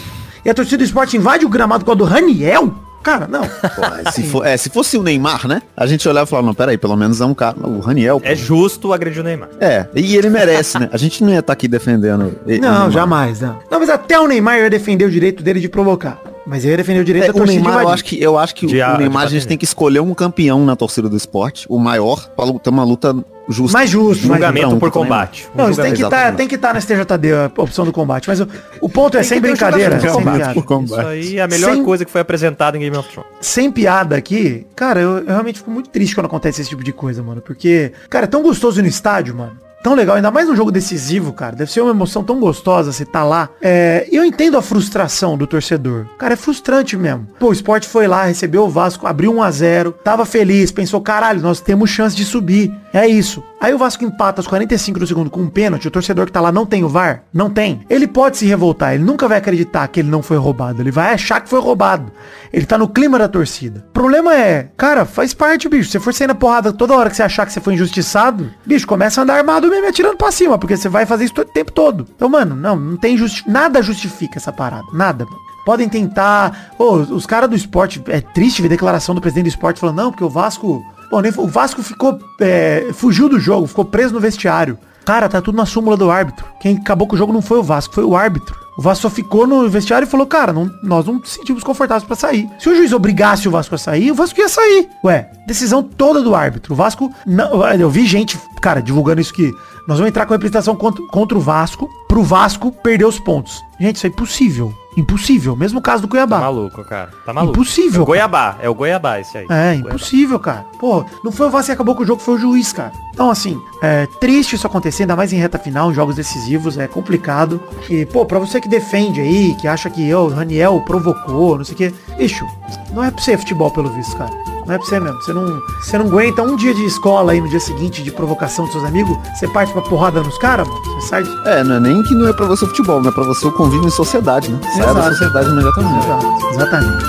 E a torcida do esporte invade o gramado com a do Raniel? Cara, não. Pô, se, for- é, se fosse o Neymar, né? A gente olhava e falava, não, peraí, pelo menos é um cara. O Raniel. pô. É justo agredir o Neymar. É, e ele merece, né? A gente não ia estar aqui defendendo. ele- Não, jamais, não. Não, mas até o Neymar ia defender o direito dele de provocar. Mas eu ia defender o direito É, da o Neymar, eu acho que, eu acho que De o Neymar a gente tem que escolher um campeão na torcida do esporte, o maior, pra ter uma luta justa. Mais justo, mais Julgamento Então, por combate. Um Não, isso tem que estar tem que tá na STJD a opção do combate. Mas o, o ponto é Tem sem um brincadeira. julgamento por Sem combate. piada. Por combate. Isso aí é a melhor Sem- coisa que foi apresentada em Game of Thrones. sem piada aqui, cara, eu, eu realmente fico muito triste quando acontece esse tipo de coisa, mano. Porque, cara, é tão gostoso ir no estádio, mano. Tão legal, ainda mais um jogo decisivo, cara. Deve ser uma emoção tão gostosa você tá lá. É, eu entendo a frustração do torcedor. Cara, é frustrante mesmo. Pô, o esporte foi lá, recebeu o Vasco, abriu 1 a 0 tava feliz, pensou, caralho, nós temos chance de subir. É isso. Aí o Vasco empata aos 45 do segundo com um pênalti, o torcedor que tá lá não tem o VAR? Não tem. Ele pode se revoltar, ele nunca vai acreditar que ele não foi roubado, ele vai achar que foi roubado. Ele tá no clima da torcida. O problema é, cara, faz parte, bicho. Se for sair na porrada toda hora que você achar que você foi injustiçado, bicho, começa a andar armado mesmo atirando pra cima, porque você vai fazer isso o tempo todo. Então, mano, não, não tem justi nada justifica essa parada. Nada, mano. Podem tentar. Ô, os caras do esporte. É triste ver declaração do presidente do esporte falando, não, porque o Vasco. Nem, o Vasco ficou. É, fugiu do jogo, ficou preso no vestiário. Cara, tá tudo na súmula do árbitro. Quem acabou com o jogo não foi o Vasco, foi o árbitro. O Vasco só ficou no vestiário e falou, cara, não, nós não nos sentimos confortáveis pra sair. Se o juiz obrigasse o Vasco a sair, o Vasco ia sair. Ué, decisão toda do árbitro. O Vasco, não, eu vi gente, cara, divulgando isso que nós vamos entrar com a representação contra, contra o Vasco, pro Vasco perder os pontos. Gente, isso é impossível. Impossível. Mesmo caso do Cuiabá. Tá maluco, cara. Tá maluco. Impossível. É o Goiabá. É o Goiabá esse aí. É, Goiabá. impossível, cara. Pô, não foi o Vasco que acabou com o jogo, foi o juiz, cara. Então, assim, é triste isso acontecer, ainda mais em reta final, em jogos decisivos, é complicado. E, pô, pra você que defende aí, que acha que o Raniel provocou, não sei o quê, bicho, não é pra ser futebol pelo visto, cara. Não é pra você mesmo. Você não, você não aguenta um dia de escola aí no dia seguinte de provocação dos seus amigos, você parte pra porrada nos caras, mano. Você sai de... É, não é nem que não é pra você futebol, não é pra você o convívio em sociedade, né? Sai da Exato. sociedade imediatamente. Exato, exatamente.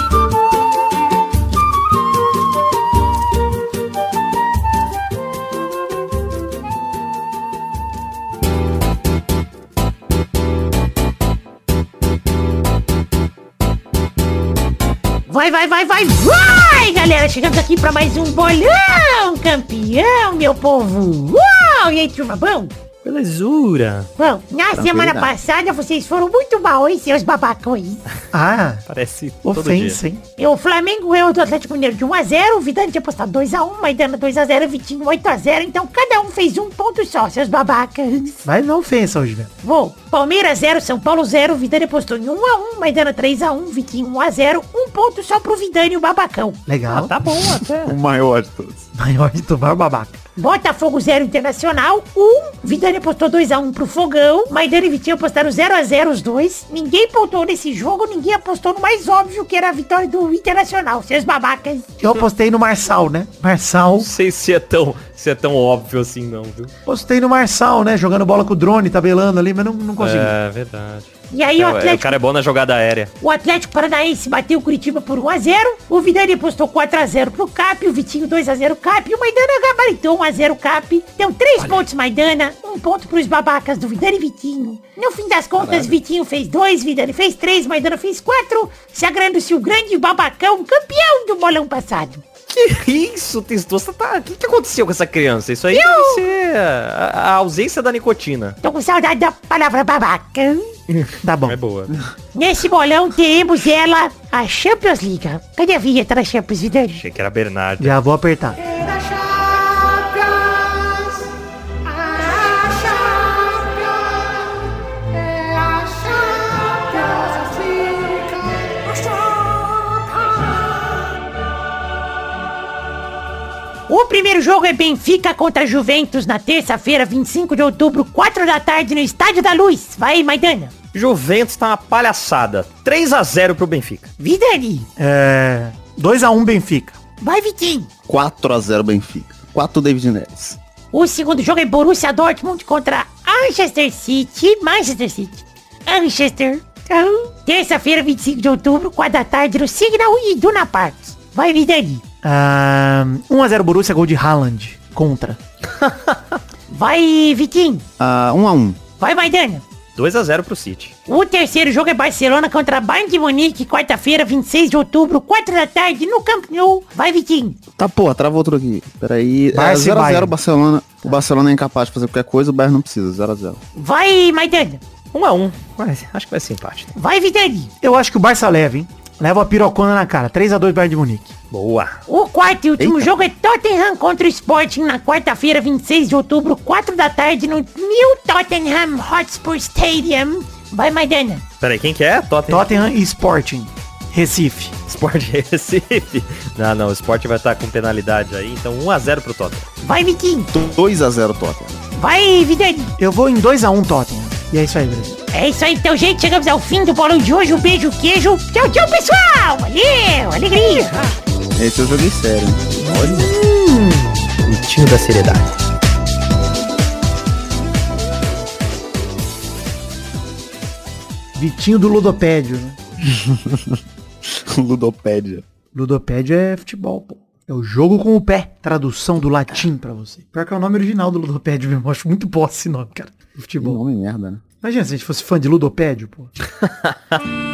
Vai, vai, vai, vai, vai, galera! Chegamos aqui pra mais um bolão campeão, meu povo! Uau! E aí, turma, bom? Belezura. Bom, na semana passada vocês foram muito mal, hein, seus babacões? Ah, Parece ofensa, hein? E o Flamengo ganhou do Atlético Mineiro de 1x0, o Vidani tinha postado 2x1, Maidana 2x0, Vitinho 8x0, então cada um fez um ponto só, seus babacas. Vai na ofensa hoje, velho. Vou. Palmeiras 0, São Paulo 0, Vidani postou em 1x1, Maidana 3x1, Vitinho 1x0, um ponto só pro Vidani, o babacão. Legal. Ah, tá bom até. O maior de todos. Maior de tomar babaca. Botafogo 0 Internacional 1. Um. Vidani apostou 2x1 pro Fogão. Maidana e Vitinho apostaram 0x0 os dois. Ninguém pontuou nesse jogo, ninguém apostou no mais óbvio que era a vitória do Internacional. Seus babacas. Eu apostei no Marçal, né? Marçal. Não sei se é tão, se é tão óbvio assim não, viu? Postei no Marçal, né? Jogando bola com o drone, tabelando ali, mas não, não consegui. É verdade. E aí É, o o Atlético, cara é bom na jogada aérea. o Atlético Paranaense bateu o Curitiba por 1x0. O Vidani apostou 4x0 pro Cap. O Vitinho 2x0 Cap. E o Maidana gabaritou 1x0 Cap. Deu 3 pontos Maidana. Um ponto pros babacas do Vidani e Vitinho. No fim das contas, Vitinho fez 2, Vidani fez 3, Maidana fez 4. Sagrando-se o grande babacão campeão do bolão passado. Que isso, Testosta? Tá... O que, que aconteceu com essa criança? Isso aí deve ser a, a ausência da nicotina. Tô com saudade da palavra babaca. Tá bom. É boa. Nesse bolão teremos ela, a Champions League. Cadê a vinheta da Champions, Vidani? Achei que era Bernardo. Já vou apertar. O primeiro jogo é Benfica contra Juventus na terça-feira, 25 de outubro, 4 da tarde, no Estádio da Luz. Vai, Maidana. Juventus tá uma palhaçada. 3 a 0 pro Benfica. Vidani. É... 2x1 Benfica. Vai, Vitinho. 4x0 Benfica. 4 David Neres. O segundo jogo é Borussia Dortmund contra Manchester City. Manchester City. Manchester. Terça-feira, 25 de outubro, 4 da tarde, no Signal Iduna Park. Vai, Vidani. Ah, 1x0 Borussia, gol de Haaland. Contra. Vai, Vitinho. Ah, 1x1. Vai, Maidana. 2 a 0 pro City. O terceiro jogo é Barcelona contra Bayern de Munique, quarta-feira, 26 de outubro, 4 da tarde, no Camp Nou. Vai, Vitinho. Tá, porra, travou outro aqui. Peraí. É Barça e 0x0 Bayern. Barcelona. O Barcelona é incapaz de fazer qualquer coisa, o Bayern não precisa. 0x0. Vai, Maidana. 1 a 1 Mas acho que vai ser empate. né? Vai, Vidani. Eu acho que o Barça leva, hein? Leva a pirocona na cara. 3x2 Bayern de Munique. Boa. O quarto e último Eita. jogo é Tottenham contra o Sporting na quarta-feira, 26 de outubro, 4 da tarde, no New Tottenham Hotspur Stadium. Vai, Maidana. Peraí, quem que é? Tottenham. Tottenham e Sporting. Recife. Sport Recife. Não, não, o Sport vai estar com penalidade aí, então 1 a 0 pro Tottenham. Vai, Vitinho. 2x0 Tottenham. Vai, Vidani. Eu vou em 2x1 Tottenham. E é isso aí, Brasil. É isso aí, então, gente. Chegamos ao fim do bolão de hoje. Um beijo, queijo. Tchau, tchau, pessoal. Valeu, alegria. Esse eu joguei sério. hein? Vitinho da seriedade. Vitinho do Ludopédio, né? Ludopédia. Ludopédio é futebol, pô. É o jogo com o pé. Tradução do latim pra você. Pior que é o nome original do Ludopédio mesmo. Eu acho muito bosta esse nome, cara. Do Que futebol. nome merda, né? Imagina se a gente fosse fã de Ludopédio, pô.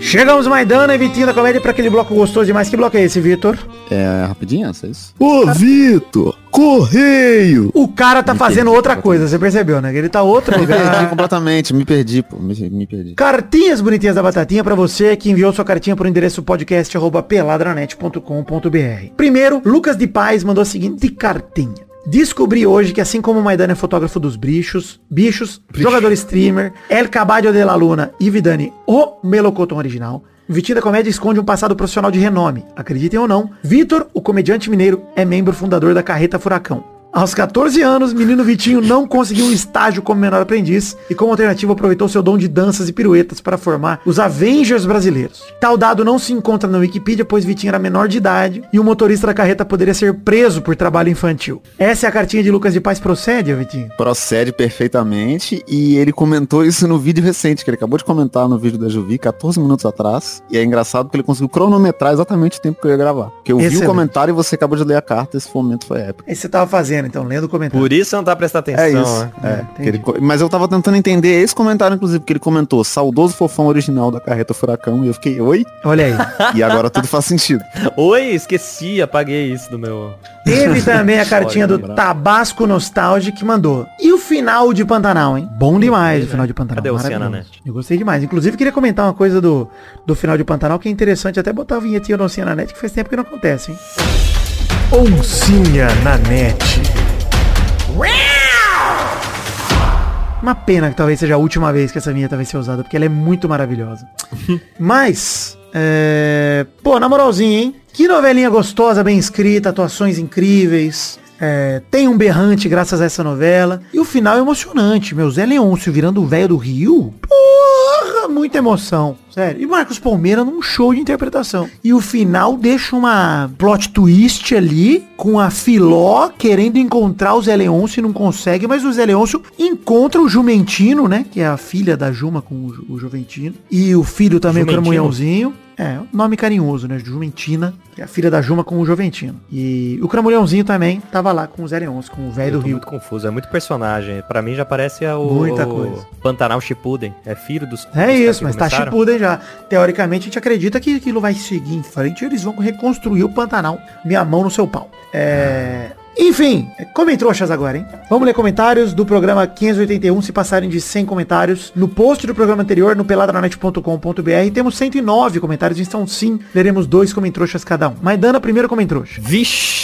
Chegamos, Maidana e Vitinho da Comédia, pra aquele bloco gostoso demais. Que bloco é esse, Vitor? É rapidinho essa, é isso? Ô, Vitor! Correio! O cara tá fazendo outra coisa, você percebeu, né? Ele tá outro Me perdi lugar. completamente, me perdi, pô. Me, me perdi. Cartinhas bonitinhas da Batatinha pra você que enviou sua cartinha pro endereço podcast arroba peladranet.com.br. Primeiro, Lucas de Paz mandou a seguinte cartinha. Descobri hoje que assim como o Maidana é fotógrafo dos bichos, bichos, jogador streamer, El Caballo de la Luna e Vidani, o Melocoton original, Vitinho da Comédia esconde um passado profissional de renome. Acreditem ou não, Vitor, o comediante mineiro, é membro fundador da Carreta Furacão. Aos 14 anos, menino Vitinho não conseguiu um estágio como menor aprendiz e como alternativa aproveitou seu dom de danças e piruetas para formar os Avengers brasileiros. Tal dado não se encontra na Wikipedia, pois Vitinho era menor de idade e o motorista da carreta poderia ser preso por trabalho infantil. Essa é a cartinha de Lucas de Paz procede, Vitinho? Procede perfeitamente e ele comentou isso no vídeo recente, que ele acabou de comentar no vídeo da Juvi, 14 minutos atrás. E é engraçado porque ele conseguiu cronometrar exatamente o tempo que eu ia gravar. Porque eu vi Excelente. o comentário e você acabou de ler a carta, esse momento foi épico. Esse você tava fazendo, então, lendo o comentário. Por isso não tá prestando atenção, É isso. né? É, É, que ele mas eu tava tentando entender esse comentário, inclusive, porque ele comentou saudoso fofão original da carreta Furacão. E eu fiquei, oi? Olha aí. E agora tudo faz sentido. Oi, esqueci, apaguei isso do meu... Teve também a cartinha do. Tabasco Nostalgia que mandou. E o final de Pantanal, hein? Bom demais o final de Pantanal. Cadê o maravilhoso. Oceananet? Eu gostei demais. Inclusive, queria comentar uma coisa do, do final de Pantanal que é interessante até botar a vinhetinha do Oceananet, que faz tempo que não acontece, hein? Oncinha na net. Uma pena que talvez seja a última vez que essa vinheta vai ser usada, porque ela é muito maravilhosa. Mas, é... Pô, na moralzinha, hein? Que novelinha gostosa, bem escrita, atuações incríveis. É, tem um berrante graças a essa novela. E o final é emocionante. Meu Zé Leôncio virando o velho do Rio. Muita emoção. Sério. E Marcos Palmeira num show de interpretação. E o final deixa uma plot twist ali com a Filó querendo encontrar o Zé Leôncio e não consegue, mas o Zé Leôncio encontra o Jumentino, né? Que é a filha da Juma com o, Ju- o Juventino. E o filho também, o Jumentino? Cramunhãozinho. É, nome carinhoso, né? Jumentina, que é a filha da Juma com o Juventino. E o Cramulhãozinho também tava lá com o Zé Leôncio, com o velho do Rio. muito confuso, é muito personagem. Pra mim já parece o, Muita o coisa. Pantanal Shippuden. É filho dos... dos É caras isso, mas tá. Shippuden já. Teoricamente, a gente acredita que aquilo vai seguir em frente e eles vão reconstruir o Pantanal. Minha mão no seu pau. É... Enfim, comem trouxas agora, hein? Vamos ler comentários do programa 581, se passarem de 100 comentários. No post do programa anterior, no peladranet.com.br, temos 109 comentários, então sim, leremos dois comentroxas cada um. Maidana, primeiro comentroxa. Vixe!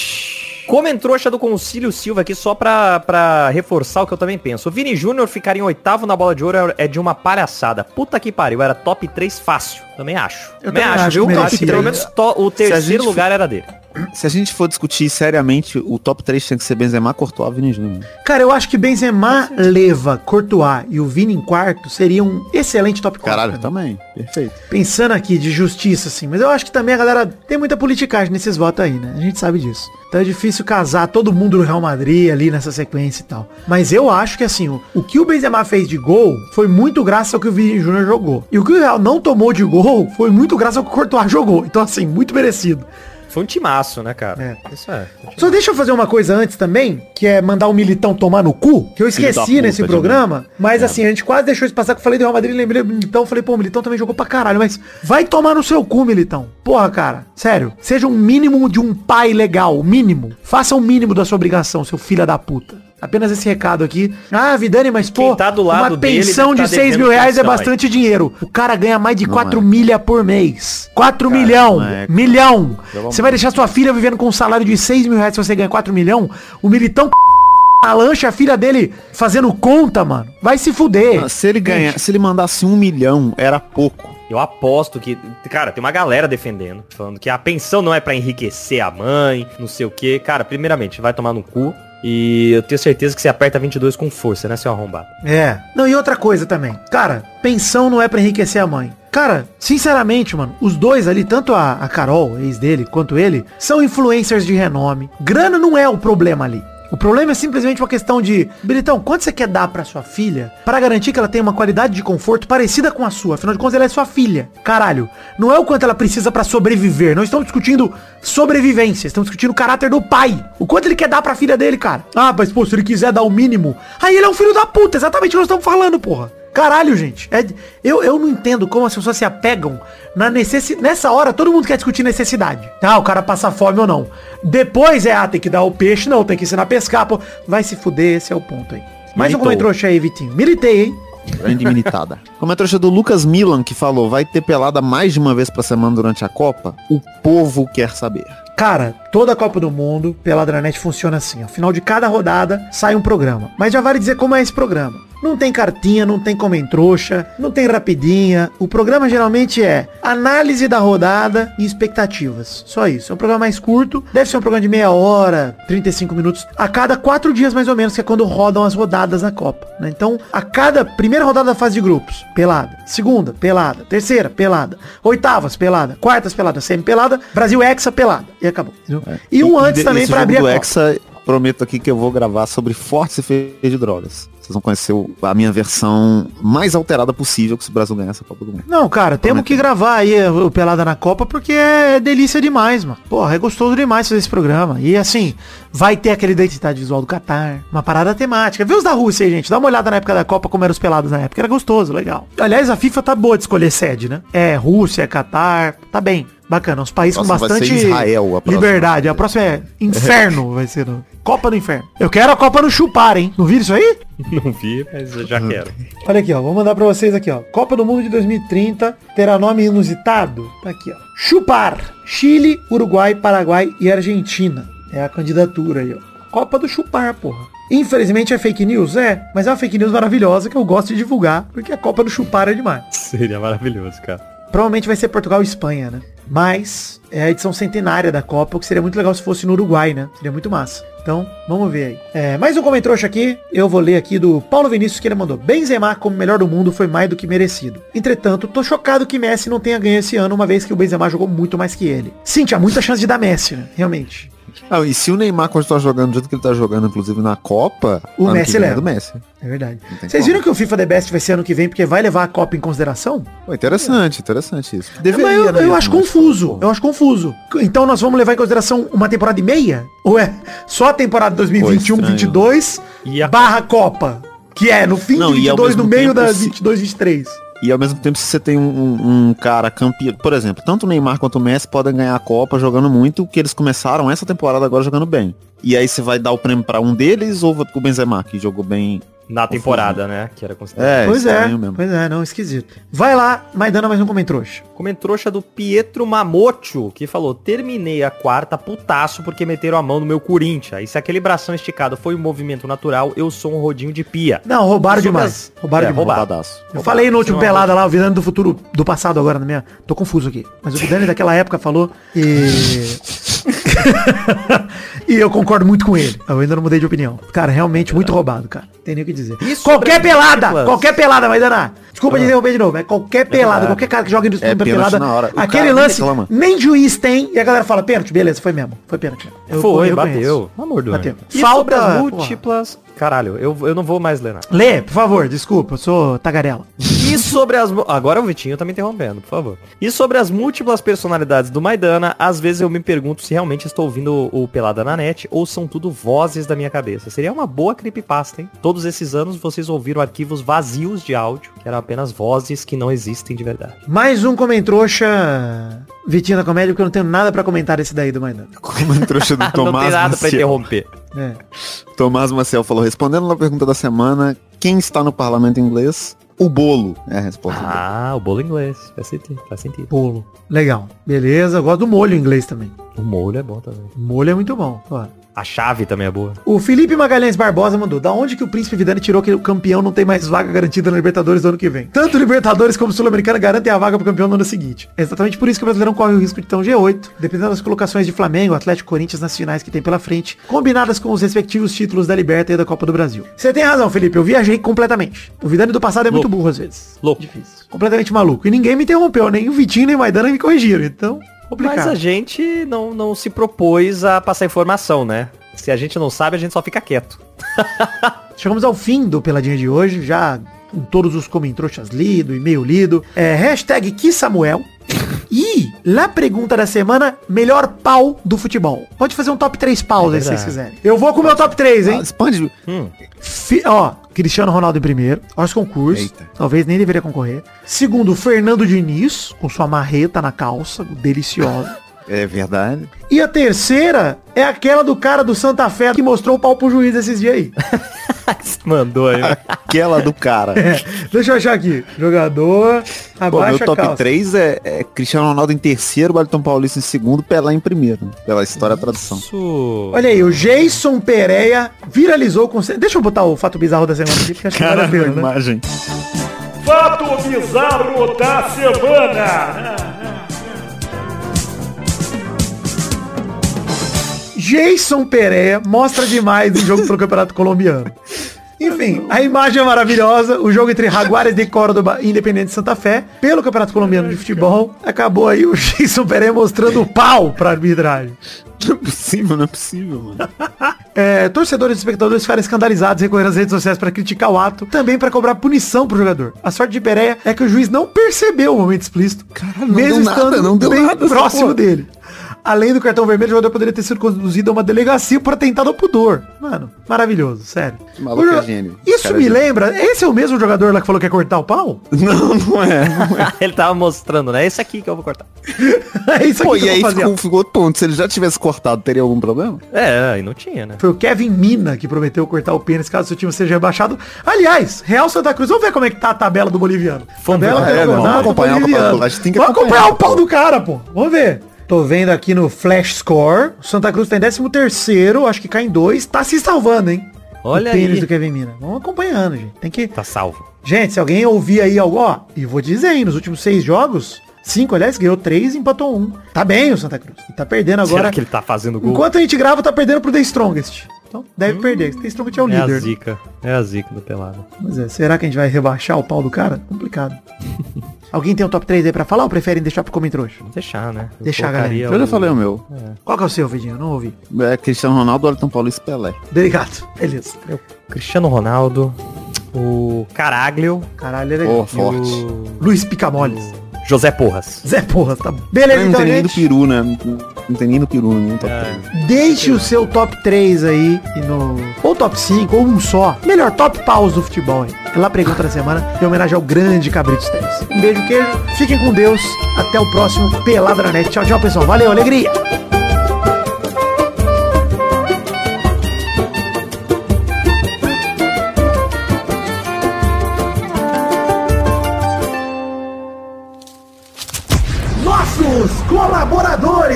Comentrouxa do Concílio Silva aqui só pra, pra reforçar o que eu também penso. O Vini Júnior ficar em oitavo na bola de ouro é de uma palhaçada. Puta que pariu, era top 3 fácil. Também acho. Eu também também acho, acho viu? que merecia. pelo menos to- o terceiro for- lugar era dele. Se a gente for discutir seriamente, o top 3 tinha que ser Benzema, Courtois, Vini Júnior. Cara, eu acho que Benzema, Leva, Courtois e o Vini em quarto seria um excelente top 4. Caralho, também. Perfeito. Pensando aqui de justiça, assim. Mas eu acho que também a galera tem muita politicagem nesses votos aí, né? A gente sabe disso. Então é difícil casar todo mundo no Real Madrid ali nessa sequência e tal. Mas eu acho que assim, o, o que o Benzema fez de gol foi muito graças ao que o Vini Júnior jogou. E o que o Real não tomou de gol foi muito graças ao que o Courtois jogou. Então assim, muito merecido. Foi um timaço, né, cara? É. Isso é. Só deixa eu fazer uma coisa antes também, que é mandar o Militão tomar no cu, que eu esqueci puta nesse programa, mas assim, a gente quase deixou isso passar, que eu falei do Real Madrid, lembrei do Militão, falei, pô, o Militão também jogou pra caralho, mas vai tomar no seu cu, Militão. Porra, cara, sério, seja um mínimo de um pai legal, o mínimo. Faça o mínimo da sua obrigação, seu filho da puta. Apenas esse recado aqui. Ah, Vidani, mas pô, Quem tá do lado uma dele pensão tá de 6 devendo mil reais é pensão aí. bastante dinheiro. O cara ganha mais de Não 4 é. milha por mês. 4 milhão. não é, cara. Milhão. Você vai deixar sua filha vivendo com um salário de 6 mil reais se você ganha 4 milhão? O militão a lancha a filha dele fazendo conta, mano. Vai se fuder. Ah, Se ele ganhar, se ele mandasse um milhão, era pouco. Eu aposto que, cara, tem uma galera defendendo, falando que a pensão não é pra enriquecer a mãe, não sei o que. Cara, primeiramente, vai tomar no cu. E eu tenho certeza que você aperta 22 com força, né, seu arrombado? É. Não, e outra coisa também. Cara, pensão não é pra enriquecer a mãe. Cara, sinceramente, mano, os dois ali, tanto a, a Carol, ex dele, quanto ele, são influencers de renome. Grana não é o problema ali. O problema é simplesmente uma questão de, Bilitão, quanto você quer dar pra sua filha para garantir que ela tenha uma qualidade de conforto parecida com a sua? Afinal de contas, ela é sua filha. Caralho, não é o quanto ela precisa para sobreviver. Não estamos discutindo sobrevivência, estamos discutindo o caráter do pai. O quanto ele quer dar pra filha dele, cara. Ah, mas pô, se ele quiser dar o mínimo, aí ele é um filho da puta, exatamente o que nós estamos falando, porra. Caralho, gente. É, eu, eu não entendo como as pessoas se apegam na necessidade. Nessa hora, todo mundo quer discutir necessidade. Ah, o cara passa fome ou não. Depois é, ah, tem que dar o peixe, não, tem que ensinar a pescar, pô. Vai se fuder, esse é o ponto aí. Mais um comentário aí, Vitinho. Militei, hein? Grande militada. Comentário do Lucas Milan, que falou, vai ter pelada mais de uma vez por semana durante a Copa? O povo quer saber. Cara, toda a Copa do Mundo, pela Dranet, funciona assim. Ao final de cada rodada, sai um programa. Mas já vale dizer como é esse programa. Não tem cartinha, não tem comentrouxa, não tem rapidinha. O programa geralmente é análise da rodada e expectativas. Só isso. É um programa mais curto. Deve ser um programa de meia hora, 35 minutos. A cada quatro dias mais ou menos, que é quando rodam as rodadas na Copa. né? Então, a cada primeira rodada da fase de grupos, pelada. Segunda, pelada. Terceira, pelada. Oitavas, pelada. Quartas, pelada. Semi, pelada. Brasil, Hexa, pelada. E acabou. entendeu? E um antes de- também jogo abrir a Copa. Hexa, prometo aqui que eu vou gravar sobre fortes efeitos de drogas. Vocês vão conhecer a minha versão mais alterada possível que se o Brasil ganhar essa Copa do Mundo. Não, cara, temos que gravar aí o Pelada na Copa porque é delícia demais, mano. Porra, é gostoso demais fazer esse programa. E assim, vai ter aquela identidade visual do Qatar, uma parada temática. Vê os da Rússia aí, gente. Dá uma olhada na época da Copa como eram os pelados na época. Era gostoso, legal. Aliás, a FIFA tá boa de escolher sede, né? É Rússia, é Qatar, tá bem. Bacana, uns países com bastante Israel, a próxima. liberdade. A próxima é Inferno, vai ser. no- Copa do Inferno. Eu quero a Copa no chupar, hein? Não viram isso aí? Não vi, mas eu já quero. Olha aqui, ó. Vou mandar pra vocês aqui, ó. Copa do Mundo de 2030 terá nome inusitado. Tá aqui, ó. Chupar. Chile, Uruguai, Paraguai e Argentina. É a candidatura aí, ó. Copa do chupar, porra. Infelizmente é fake news, é, mas é uma fake news maravilhosa que eu gosto de divulgar, porque a Copa do chupar é demais. Seria maravilhoso, cara. Provavelmente vai ser Portugal e Espanha, né? Mas é a edição centenária da Copa, o que seria muito legal se fosse no Uruguai, né? Seria muito massa. Então, vamos ver aí. É, mais um comentário aqui, eu vou ler aqui do Paulo Vinícius, que ele mandou. Benzema como melhor do mundo foi mais do que merecido. Entretanto, tô chocado que Messi não tenha ganho esse ano, uma vez que o Benzema jogou muito mais que ele. Sim, tinha muita chance de dar Messi, né? Realmente. Ah, e se o Neymar continuar jogando do jeito que ele tá jogando, inclusive na Copa, O Messi é leva. do Messi. É verdade. Vocês viram que o FIFA The Best vai ser ano que vem, porque vai levar a Copa em consideração? Pô, interessante, interessante isso. Mas Deveria, eu, né, eu acho mas, confuso. Eu acho confuso. Então nós vamos levar em consideração uma temporada e meia? Ou é só a temporada 2021, Pô, estranho. 22 E a- barra Copa? Que é no fim Não, de e ao 22, no meio tempo, da se- 22, 23. E ao mesmo tempo, se você tem um, um- cara campeão, por exemplo, tanto o Neymar quanto o Messi podem ganhar a Copa jogando muito, que eles começaram essa temporada agora jogando bem. E aí você vai dar o prêmio pra um deles ou o Benzema, que jogou bem? Na temporada, né? Que era considerado. É, pois é, mesmo. pois é, não, esquisito. Vai lá, Maidana mais um comentrouxa. Comentrouxa do Pietro Mamocho, que falou, terminei a quarta putaço porque meteram a mão no meu Corinthians. E se aquele bração esticado foi um movimento natural, eu sou um rodinho de pia. Não, roubaram Sobre demais. as- Roubaram É, demais. Roubadaço. Eu falei no último pelada lá, o Vidani do futuro, do passado agora na minha. Tô confuso aqui. Mas o Vidani daquela época falou e. e eu concordo muito com ele. Eu ainda não mudei de opinião. Cara, realmente muito roubado, cara. Tem nem o que dizer. Sobre qualquer as pelada! múltiplas? Qualquer pelada, vai danar. Desculpa te interromper de novo. É qualquer pelada, verdade. qualquer cara que joga no É pelada. na hora. O Aquele lance, reclama. nem juiz tem. E a galera fala, pênalti, beleza, foi mesmo. Foi pênalti. Eu- Foi, eu bateu. Amor do Bateu. Falta- múltiplas... Caralho, eu, eu não vou mais ler nada. Lê, por favor, desculpa, eu sou tagarela. E sobre as... Agora o Vitinho tá me interrompendo, por favor. E sobre as múltiplas personalidades do Maidana, às vezes eu me pergunto se realmente estou ouvindo o Pelada na net ou são tudo vozes da minha cabeça. Seria uma boa creepypasta, hein? Todos esses anos vocês ouviram arquivos vazios de áudio, que eram apenas vozes que não existem de verdade. Mais um comentrouxa Vitinho da Comédia, porque eu não tenho nada pra comentar desse daí do Maidana. Como a trouxa do não tem Tomás nada pra Maciel. interromper. É. Tomás Maciel falou, respondendo na pergunta da semana, quem está no parlamento inglês? O bolo é a resposta. dele. Ah, o bolo inglês. Faz sentido. Faz sentido. Bolo. Legal. Beleza, eu gosto do molho em inglês também. O molho é bom também. O molho é muito bom. Ó. A chave também é boa. O Felipe Magalhães Barbosa mandou, da onde que o Príncipe Vidani tirou que o campeão não tem mais vaga garantida na Libertadores do ano que vem? Tanto Libertadores como Sul-Americana garantem a vaga pro campeão no ano seguinte. É exatamente por isso que o Brasileirão corre o risco de ter um G8, dependendo das colocações de Flamengo, Atlético, Corinthians nas finais que tem pela frente, combinadas com os respectivos títulos da Liberta e da Copa do Brasil. Você tem razão, Felipe, eu viajei completamente. O Vidani do passado é muito Louco. burro às vezes. Louco. Difícil. Completamente maluco. E ninguém me interrompeu, nem o Vitinho, nem o Maidana me corrigiram, então... Complicado. Mas a gente não, não se propôs a passar informação, né? Se a gente não sabe, a gente só fica quieto. Chegamos ao fim do Peladinha de hoje, já com todos os comentroxas lido, e-mail lido. É, hashtag que Samuel. E, lá pergunta da semana, melhor pau do futebol. Pode fazer um top 3 paus É aí se vocês quiserem. Eu vou com o meu top 3, hein? Ah, expande. Hum. Fi- ó, Cristiano Ronaldo em primeiro. Aos concursos. Eita. Talvez nem deveria concorrer. Segundo, Fernando Diniz, com sua marreta na calça, deliciosa. É verdade. E a terceira é aquela do cara do Santa Fé que mostrou o pau pro juiz esses dias aí. Mandou aí. né? Aquela do cara. É, deixa eu achar aqui. Jogador, Pô, meu top calça. 3 é, é Cristiano Ronaldo em terceiro, Wellington Paulista em segundo, Pelé em primeiro. Pela história e tradução. Isso. Olha aí, o Jason Pereira viralizou com... Deixa eu botar o fato bizarro da semana aqui, porque acho que vale a pena, né? imagem. Fato bizarro da semana. Jason Pereira mostra demais em jogo pelo Campeonato Colombiano. Enfim, a imagem é maravilhosa. O jogo entre Jaguares de Córdoba e Independente Santa Fé, pelo Campeonato Colombiano de Futebol, acabou aí o Jason Pereira mostrando o pau pra arbitragem. Não é possível, não é possível, mano. É, torcedores e espectadores ficaram escandalizados, recorreram às redes sociais para criticar o ato, também para cobrar punição pro jogador. A sorte de Pereira é que o juiz não percebeu o momento explícito, Caralho, não mesmo deu nada, estando não deu bem nada próximo dele. Além do cartão vermelho, o jogador poderia ter sido conduzido a uma delegacia por atentado ao pudor. Mano, maravilhoso, sério. Maluco O jo- é gênio. Isso Cara, é me gênio. lembra, esse é o mesmo jogador lá que falou que ia cortar o pau? Não, não é. Não é. Ele tava mostrando, né? Esse aqui que eu vou cortar. é isso aqui Pô, que e eu aí ficou, ficou outro ponto. Se ele já tivesse cortado, teria algum problema? É, aí não tinha, né? Foi o Kevin Mina que prometeu cortar o pênis caso seu time seja rebaixado. Aliás, Real Santa Cruz, vamos ver como é que tá a tabela do boliviano. Vamos tabela É, vamos campeonato acompanhar o boliviano. campeonato. A gente tem que Vamos acompanhar. acompanhar o pau do cara, pô. Vamos ver. Tô vendo aqui no Flash Score. O Santa Cruz tá em 13 terceiro, acho que cai em dois. Tá se salvando, hein? Olha o pênis aí. do Kevin Mina. Vamos acompanhando, gente. Tem que... Tá salvo. Gente, se alguém ouvir aí algo, ó, e vou dizer aí, nos últimos seis jogos, cinco, aliás, ganhou três e empatou um. Tá bem o Santa Cruz. E tá perdendo agora. Será que ele tá fazendo gol? Enquanto a gente grava, tá perdendo pro The Strongest. Então, deve perder. The Strongest é o É a líder. zica. É a zica do pelado. Mas é, será que a gente vai rebaixar o pau do cara? Complicado. Alguém tem um top 3 aí pra falar ou preferem deixar pro Comentrouxa? Vamos deixar, né? Eu Deixar, colocaria Eu já falei o meu. Qual que é o seu, Vidinho? Eu não ouvi. É Cristiano Ronaldo, Wellington Paulista e Pelé. Delicado. Beleza. Cristiano Ronaldo, o Caraglio Caralho, ele é legal. forte. o Luiz Picamoles. José Porras. Zé Porra, tá bom. Beleza, não então, tem nem do peru, né? Não- tem nem do peru, nenhum top É. 3. Deixe o seu top 3 aí e no. Ou top 5, ou um só. Melhor, top paus do futebol, hein? É lá pergunta da semana, em homenagem ao grande Cabritos Teres. Um beijo, queijo. Fiquem com Deus. Até o próximo Pelada na Net. Tchau, tchau, pessoal. Valeu, alegria.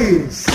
Aries.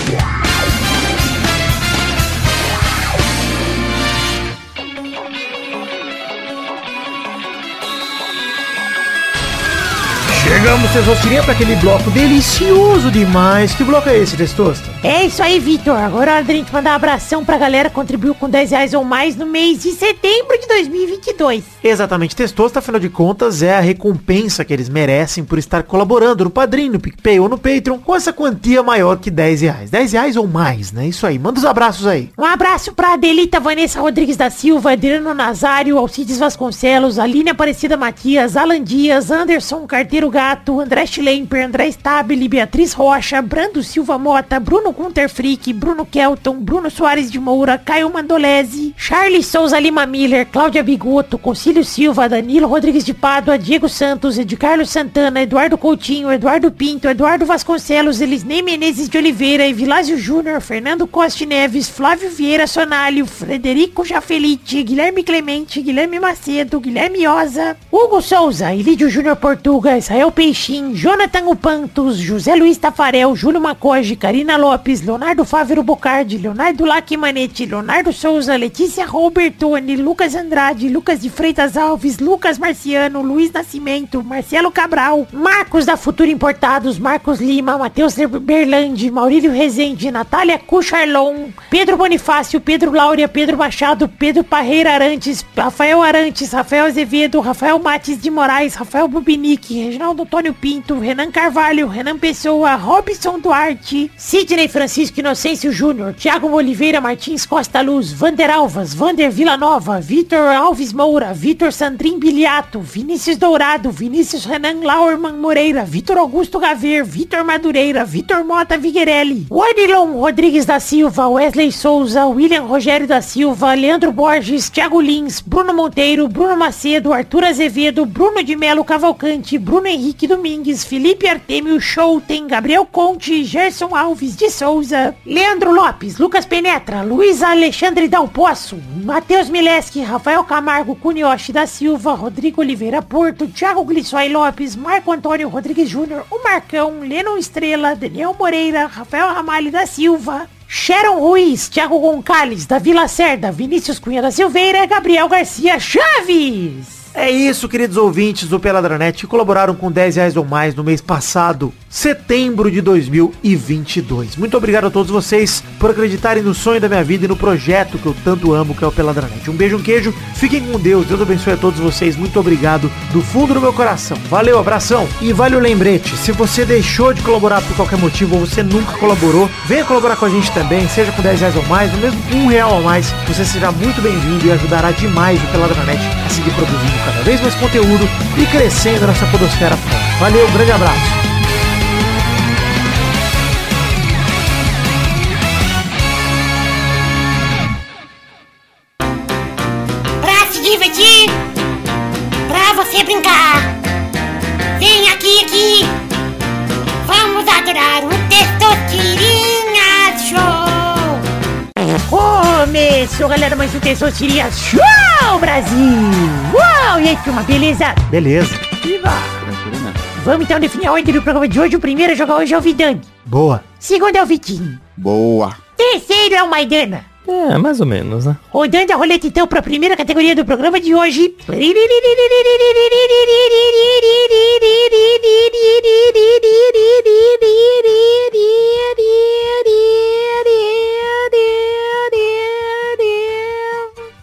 Chegamos, vocês rostirinha, para aquele bloco delicioso demais. Que bloco é esse, Testosta? É isso aí, Vitor. Agora é hora da gente mandar um abração pra galera que contribuiu com 10 reais ou mais no mês de setembro de 2022. Exatamente, Testosta, afinal de contas, é a recompensa que eles merecem por estar colaborando no Padrinho, no PicPay ou no Patreon com essa quantia maior que 10 reais. 10 reais ou mais, né? Isso aí, manda os abraços aí. Um abraço pra Adelita Vanessa Rodrigues da Silva, Adriano Nazário, Alcides Vasconcelos, Aline Aparecida Matias, Alan Dias, Anderson Carteiro Gato, André Schlemper, André Stabile, Beatriz Rocha, Brando Silva Mota, Bruno Gunter Frick, Bruno Kelton, Bruno Soares de Moura, Caio Mandolese, Charles Souza Lima Miller, Cláudia Bigoto, Concílio Silva, Danilo Rodrigues de Pádua, Diego Santos, Ed Carlos Santana, Eduardo Coutinho, Eduardo Pinto, Eduardo Vasconcelos, Elisnei Menezes de Oliveira, Evilásio Júnior, Fernando Costa Neves, Flávio Vieira Sonalho, Frederico Jafelite, Guilherme Clemente, Guilherme Macedo, Guilherme Oza, Hugo Souza, Ilídio Júnior Portuga, Israel Rafael Peixin, Jonathan Upantos, José Luiz Tafarel, Júlio Macoge, Karina Lopes, Leonardo Fávero Bocardi, Leonardo Lacimanetti, Leonardo Souza, Letícia Robertoni, Lucas Andrade, Lucas de Freitas Alves, Lucas Marciano, Luiz Nascimento, Marcelo Cabral, Marcos da Futura Importados, Marcos Lima, Matheus Berlandi, Maurílio Rezende, Natália Cucharlon, Pedro Bonifácio, Pedro Laura, Pedro Machado, Pedro Parreira Arantes, Rafael Arantes, Rafael Azevedo, Rafael Mates de Moraes, Rafael Bubinique, Reginaldo Antônio Pinto, Renan Carvalho, Renan Pessoa, Robson Duarte, Sidney Francisco Inocêncio Júnior, Thiago Oliveira Martins Costa Luz, Vander Alvas, Vander Villanova, Vitor Alves Moura, Vitor Sandrin Biliato, Vinícius Dourado, Vinícius Renan Laurman Moreira, Vitor Augusto Gaver, Vitor Madureira, Vitor Mota Viguerelli, Wadilon Rodrigues da Silva, Wesley Souza, William Rogério da Silva, Leandro Borges, Thiago Lins, Bruno Monteiro, Bruno Macedo, Arthur Azevedo, Bruno de Melo Cavalcante, Bruno Henrique Domingues, Felipe Artemio Schouten, Gabriel Conte, Gerson Alves de Souza, Leandro Lopes, Lucas Penetra, Luiz Alexandre Dal Poço, Matheus Mileski, Rafael Camargo, Cunioche da Silva, Rodrigo Oliveira Porto, Thiago Glissói Lopes, Marco Antônio Rodrigues Júnior, o Marcão, Lennon Estrela, Daniel Moreira, Rafael Ramalho da Silva, Sharon Ruiz, Thiago Gonçalves, Davi Lacerda, Vinícius Cunha da Silveira, Gabriel Garcia Chaves. É isso, queridos ouvintes do Peladranet que colaboraram com 10 reais ou mais no mês passado, setembro de 2022. Muito obrigado a todos vocês por acreditarem no sonho da minha vida e no projeto que eu tanto amo, que é o Peladranet. Um beijo, um queijo, fiquem com Deus, Deus abençoe a todos vocês. Muito obrigado do fundo do meu coração. Valeu, abração. E vale o lembrete, se você deixou de colaborar por qualquer motivo ou você nunca colaborou, venha colaborar com a gente também, seja com 10 reais ou mais, ou mesmo um real ou mais. Você será muito bem-vindo e ajudará demais o Peladranet a seguir produzindo cada vez mais conteúdo e crescendo nessa podosfera. Valeu, um grande abraço. Começou, galera, mais um Testosterinha Show, Brasil. Uau, e aí, turma, beleza? Beleza. Viva. Vamos então definir a ordem do programa de hoje. O primeiro a jogar hoje é o Vidani. Boa. Segundo é o Vitinho. Boa. Terceiro é o Maidana. É, mais ou menos, né? Rodando a roleta então para a primeira categoria do programa de hoje.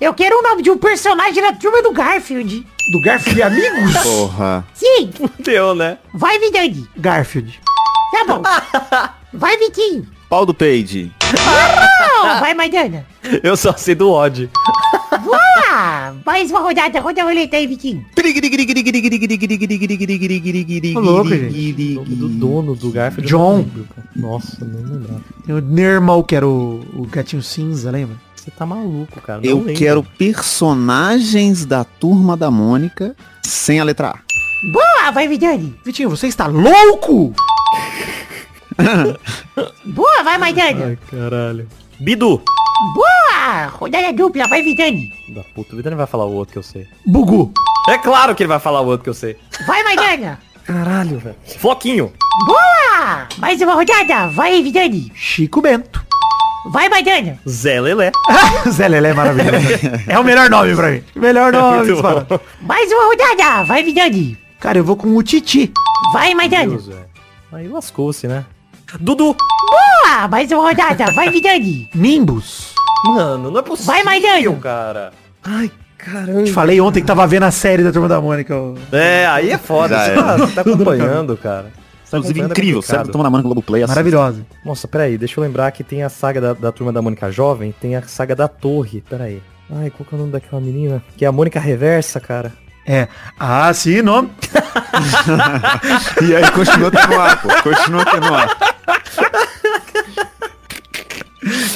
Eu quero o nome de um personagem da turma do Garfield. Do Garfield Amigos? Porra. Sim, Deu, né? vai Vidani. Garfield. Tá bom. Vai Vitinho. Pau do peide. Não, vai Maidana. Eu só sei do odd. Boa! Mais uma rodada, roda a roleta aí, Vitinho. Louco, gente. Do dono do Garfield. John. lembro. Nossa, não lembrava. Tem o Nermal, que era o, o gatinho cinza, lembra? Você tá maluco, cara. Não Eu lembro. quero personagens da turma da Mônica sem a letra A. Boa, vai Vidani. Vitinho, você está louco? Boa, vai Maidana. Ai, caralho. Bidu. Boa! Rodada dupla, vai Vidani. Da puta, o Vidani vai falar o outro que eu sei. Bugu. É claro que ele vai falar o outro que eu sei. Vai Maidana. Caralho, velho. Floquinho. Boa! Mais uma rodada, vai Vidani. Chico Bento. Vai Maidana. Zé Lelé. Zé Lelé é maravilhoso. é o melhor nome pra mim. Melhor nome. Bom. Mais uma rodada, vai Vidani. Cara, eu vou com o Titi. Vai velho. Aí lascou-se, né? Dudu. Boa! Mais uma rodada, vai Vidani. Nimbus. Mano, não é possível, Vai, Maidana. cara. Ai, caramba. Te falei ontem que tava vendo a série da Turma da Mônica. É, aí é foda. Já Você é. tá, você tá acompanhando, cara. Tá Inclusive, incrível. Sério, toma na mão no Globoplay. assista. Maravilhosa. Nossa, peraí, deixa eu lembrar que tem a saga da, da Turma da Mônica Jovem, tem a saga da Torre, peraí. Ai, qual que é o nome daquela menina? Que é a Mônica Reversa, cara. É. Ah, sim, nome. E aí continua tendo ar, pô. Continua tendo ar.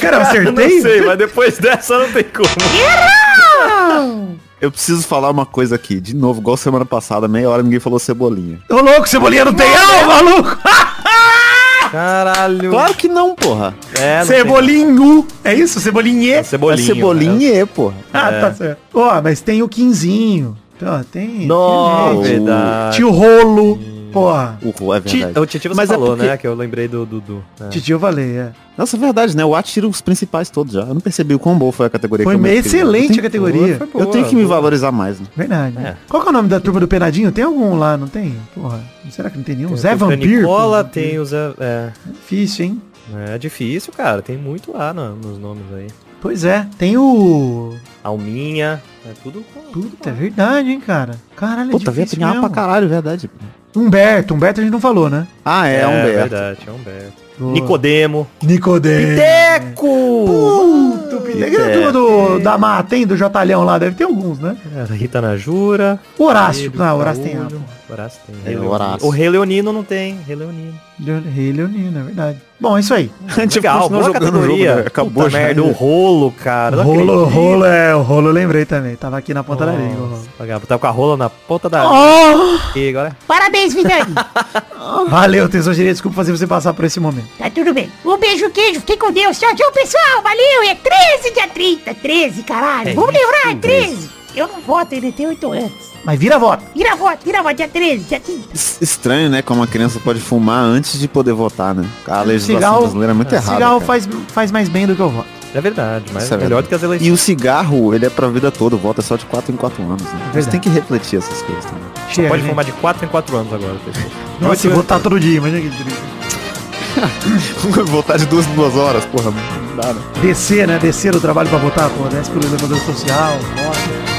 Cara, eu Não acertei? sei, mas depois dessa não tem como. Eu preciso falar uma coisa aqui. De novo, igual semana passada, meia hora ninguém falou cebolinha. Ô, louco, Cebolinha não tem alma, maluco. Caralho. Claro que não, porra. É, não tem- Cebolinho. É isso? Cebolinhe? É cebolinho. é cebolinha, porra. Ah, É. tá certo. Ó, mas tem o Quinzinho. Ó, tem... Não, tem verdade. Tio Rolo. Porra. O Ro, é Ti- verdade. O Titi você Mas é falou, porque- né? Que eu lembrei do Dudu. É. Titio eu falei, é. Nossa, é verdade, né? O At tira os principais todos já. Eu não percebi o quão boa foi a categoria. Foi que eu excelente a Eu tenho- categoria. Foi Eu boa, tenho que me boa. valorizar mais, né? Verdade. É. Qual que é o nome da turma do Penadinho? Tem algum lá, não tem? Porra. Será que não tem nenhum? Zé Tem o Vampir? Nicola, tem o Zé... É, Difícil, hein? é difícil, cara. Tem muito lá no- nos nomes aí. Pois é. Tem o... Alminha, é tudo com... Puta, é verdade, hein, cara. Caralho, é Puta, veio difícil apinhar pra mesmo. caralho, é verdade. Humberto. Humberto a gente não falou, né? Ah, é, é Humberto. verdade, é Humberto. Boa. Nicodemo. Nicodemo. Piteco. Aquele É. turma do, da Mata, hein? Do Jotalhão lá. Deve ter alguns, né? É, Rita Najura. Horácio. Não, o Horácio tem Caolho. Horácio tem. É, Rei o Leonino. Horácio. O Rei Leonino não tem. Rei Leonino. Le- Rei Leonino, é verdade. Bom, é isso aí. A gente Legal, boa o jogo, categoria. né? Acabou Puta já. merda, o rolo, cara. não rolo, acredito. rolo, é. O rolo eu lembrei também. Tava aqui na ponta da língua. Nossa, pagava. Tava com a rola na ponta da... Oh! E agora? Parabéns, Vidani. Valeu, Tesourinha. Desculpa fazer você passar por esse momento. tá tudo bem. Um beijo, queijo. Fiquem com Deus. Tchau, tchau, pessoal. Valeu. É 13 dia 30. 13, caralho. É Vamos lembrar, é 13. Eu não voto, ele tem 8 anos. Mas vira voto. Vira voto, vira voto. Dia 13, dia 30. Es- Estranho, né? Como uma criança pode fumar antes de poder votar, né? A legislação Cigarro- brasileira é muito errada. Cigarro cara. faz, faz mais bem do que eu voto. É verdade, mas Isso é melhor do que as E eleições. o cigarro, ele é pra vida toda, o voto é só de 4 em 4 anos. Né? Você Verdade. tem que refletir essas coisas também. Chega, Pode gente. fumar de 4 em 4 anos agora, pessoal. Nossa, se votar todo dia, imagina que triste. votar de duas em duas horas, porra, não dá, né? Descer, né? Descer o trabalho pra votar, pô. Desce pelo elevador social, vota.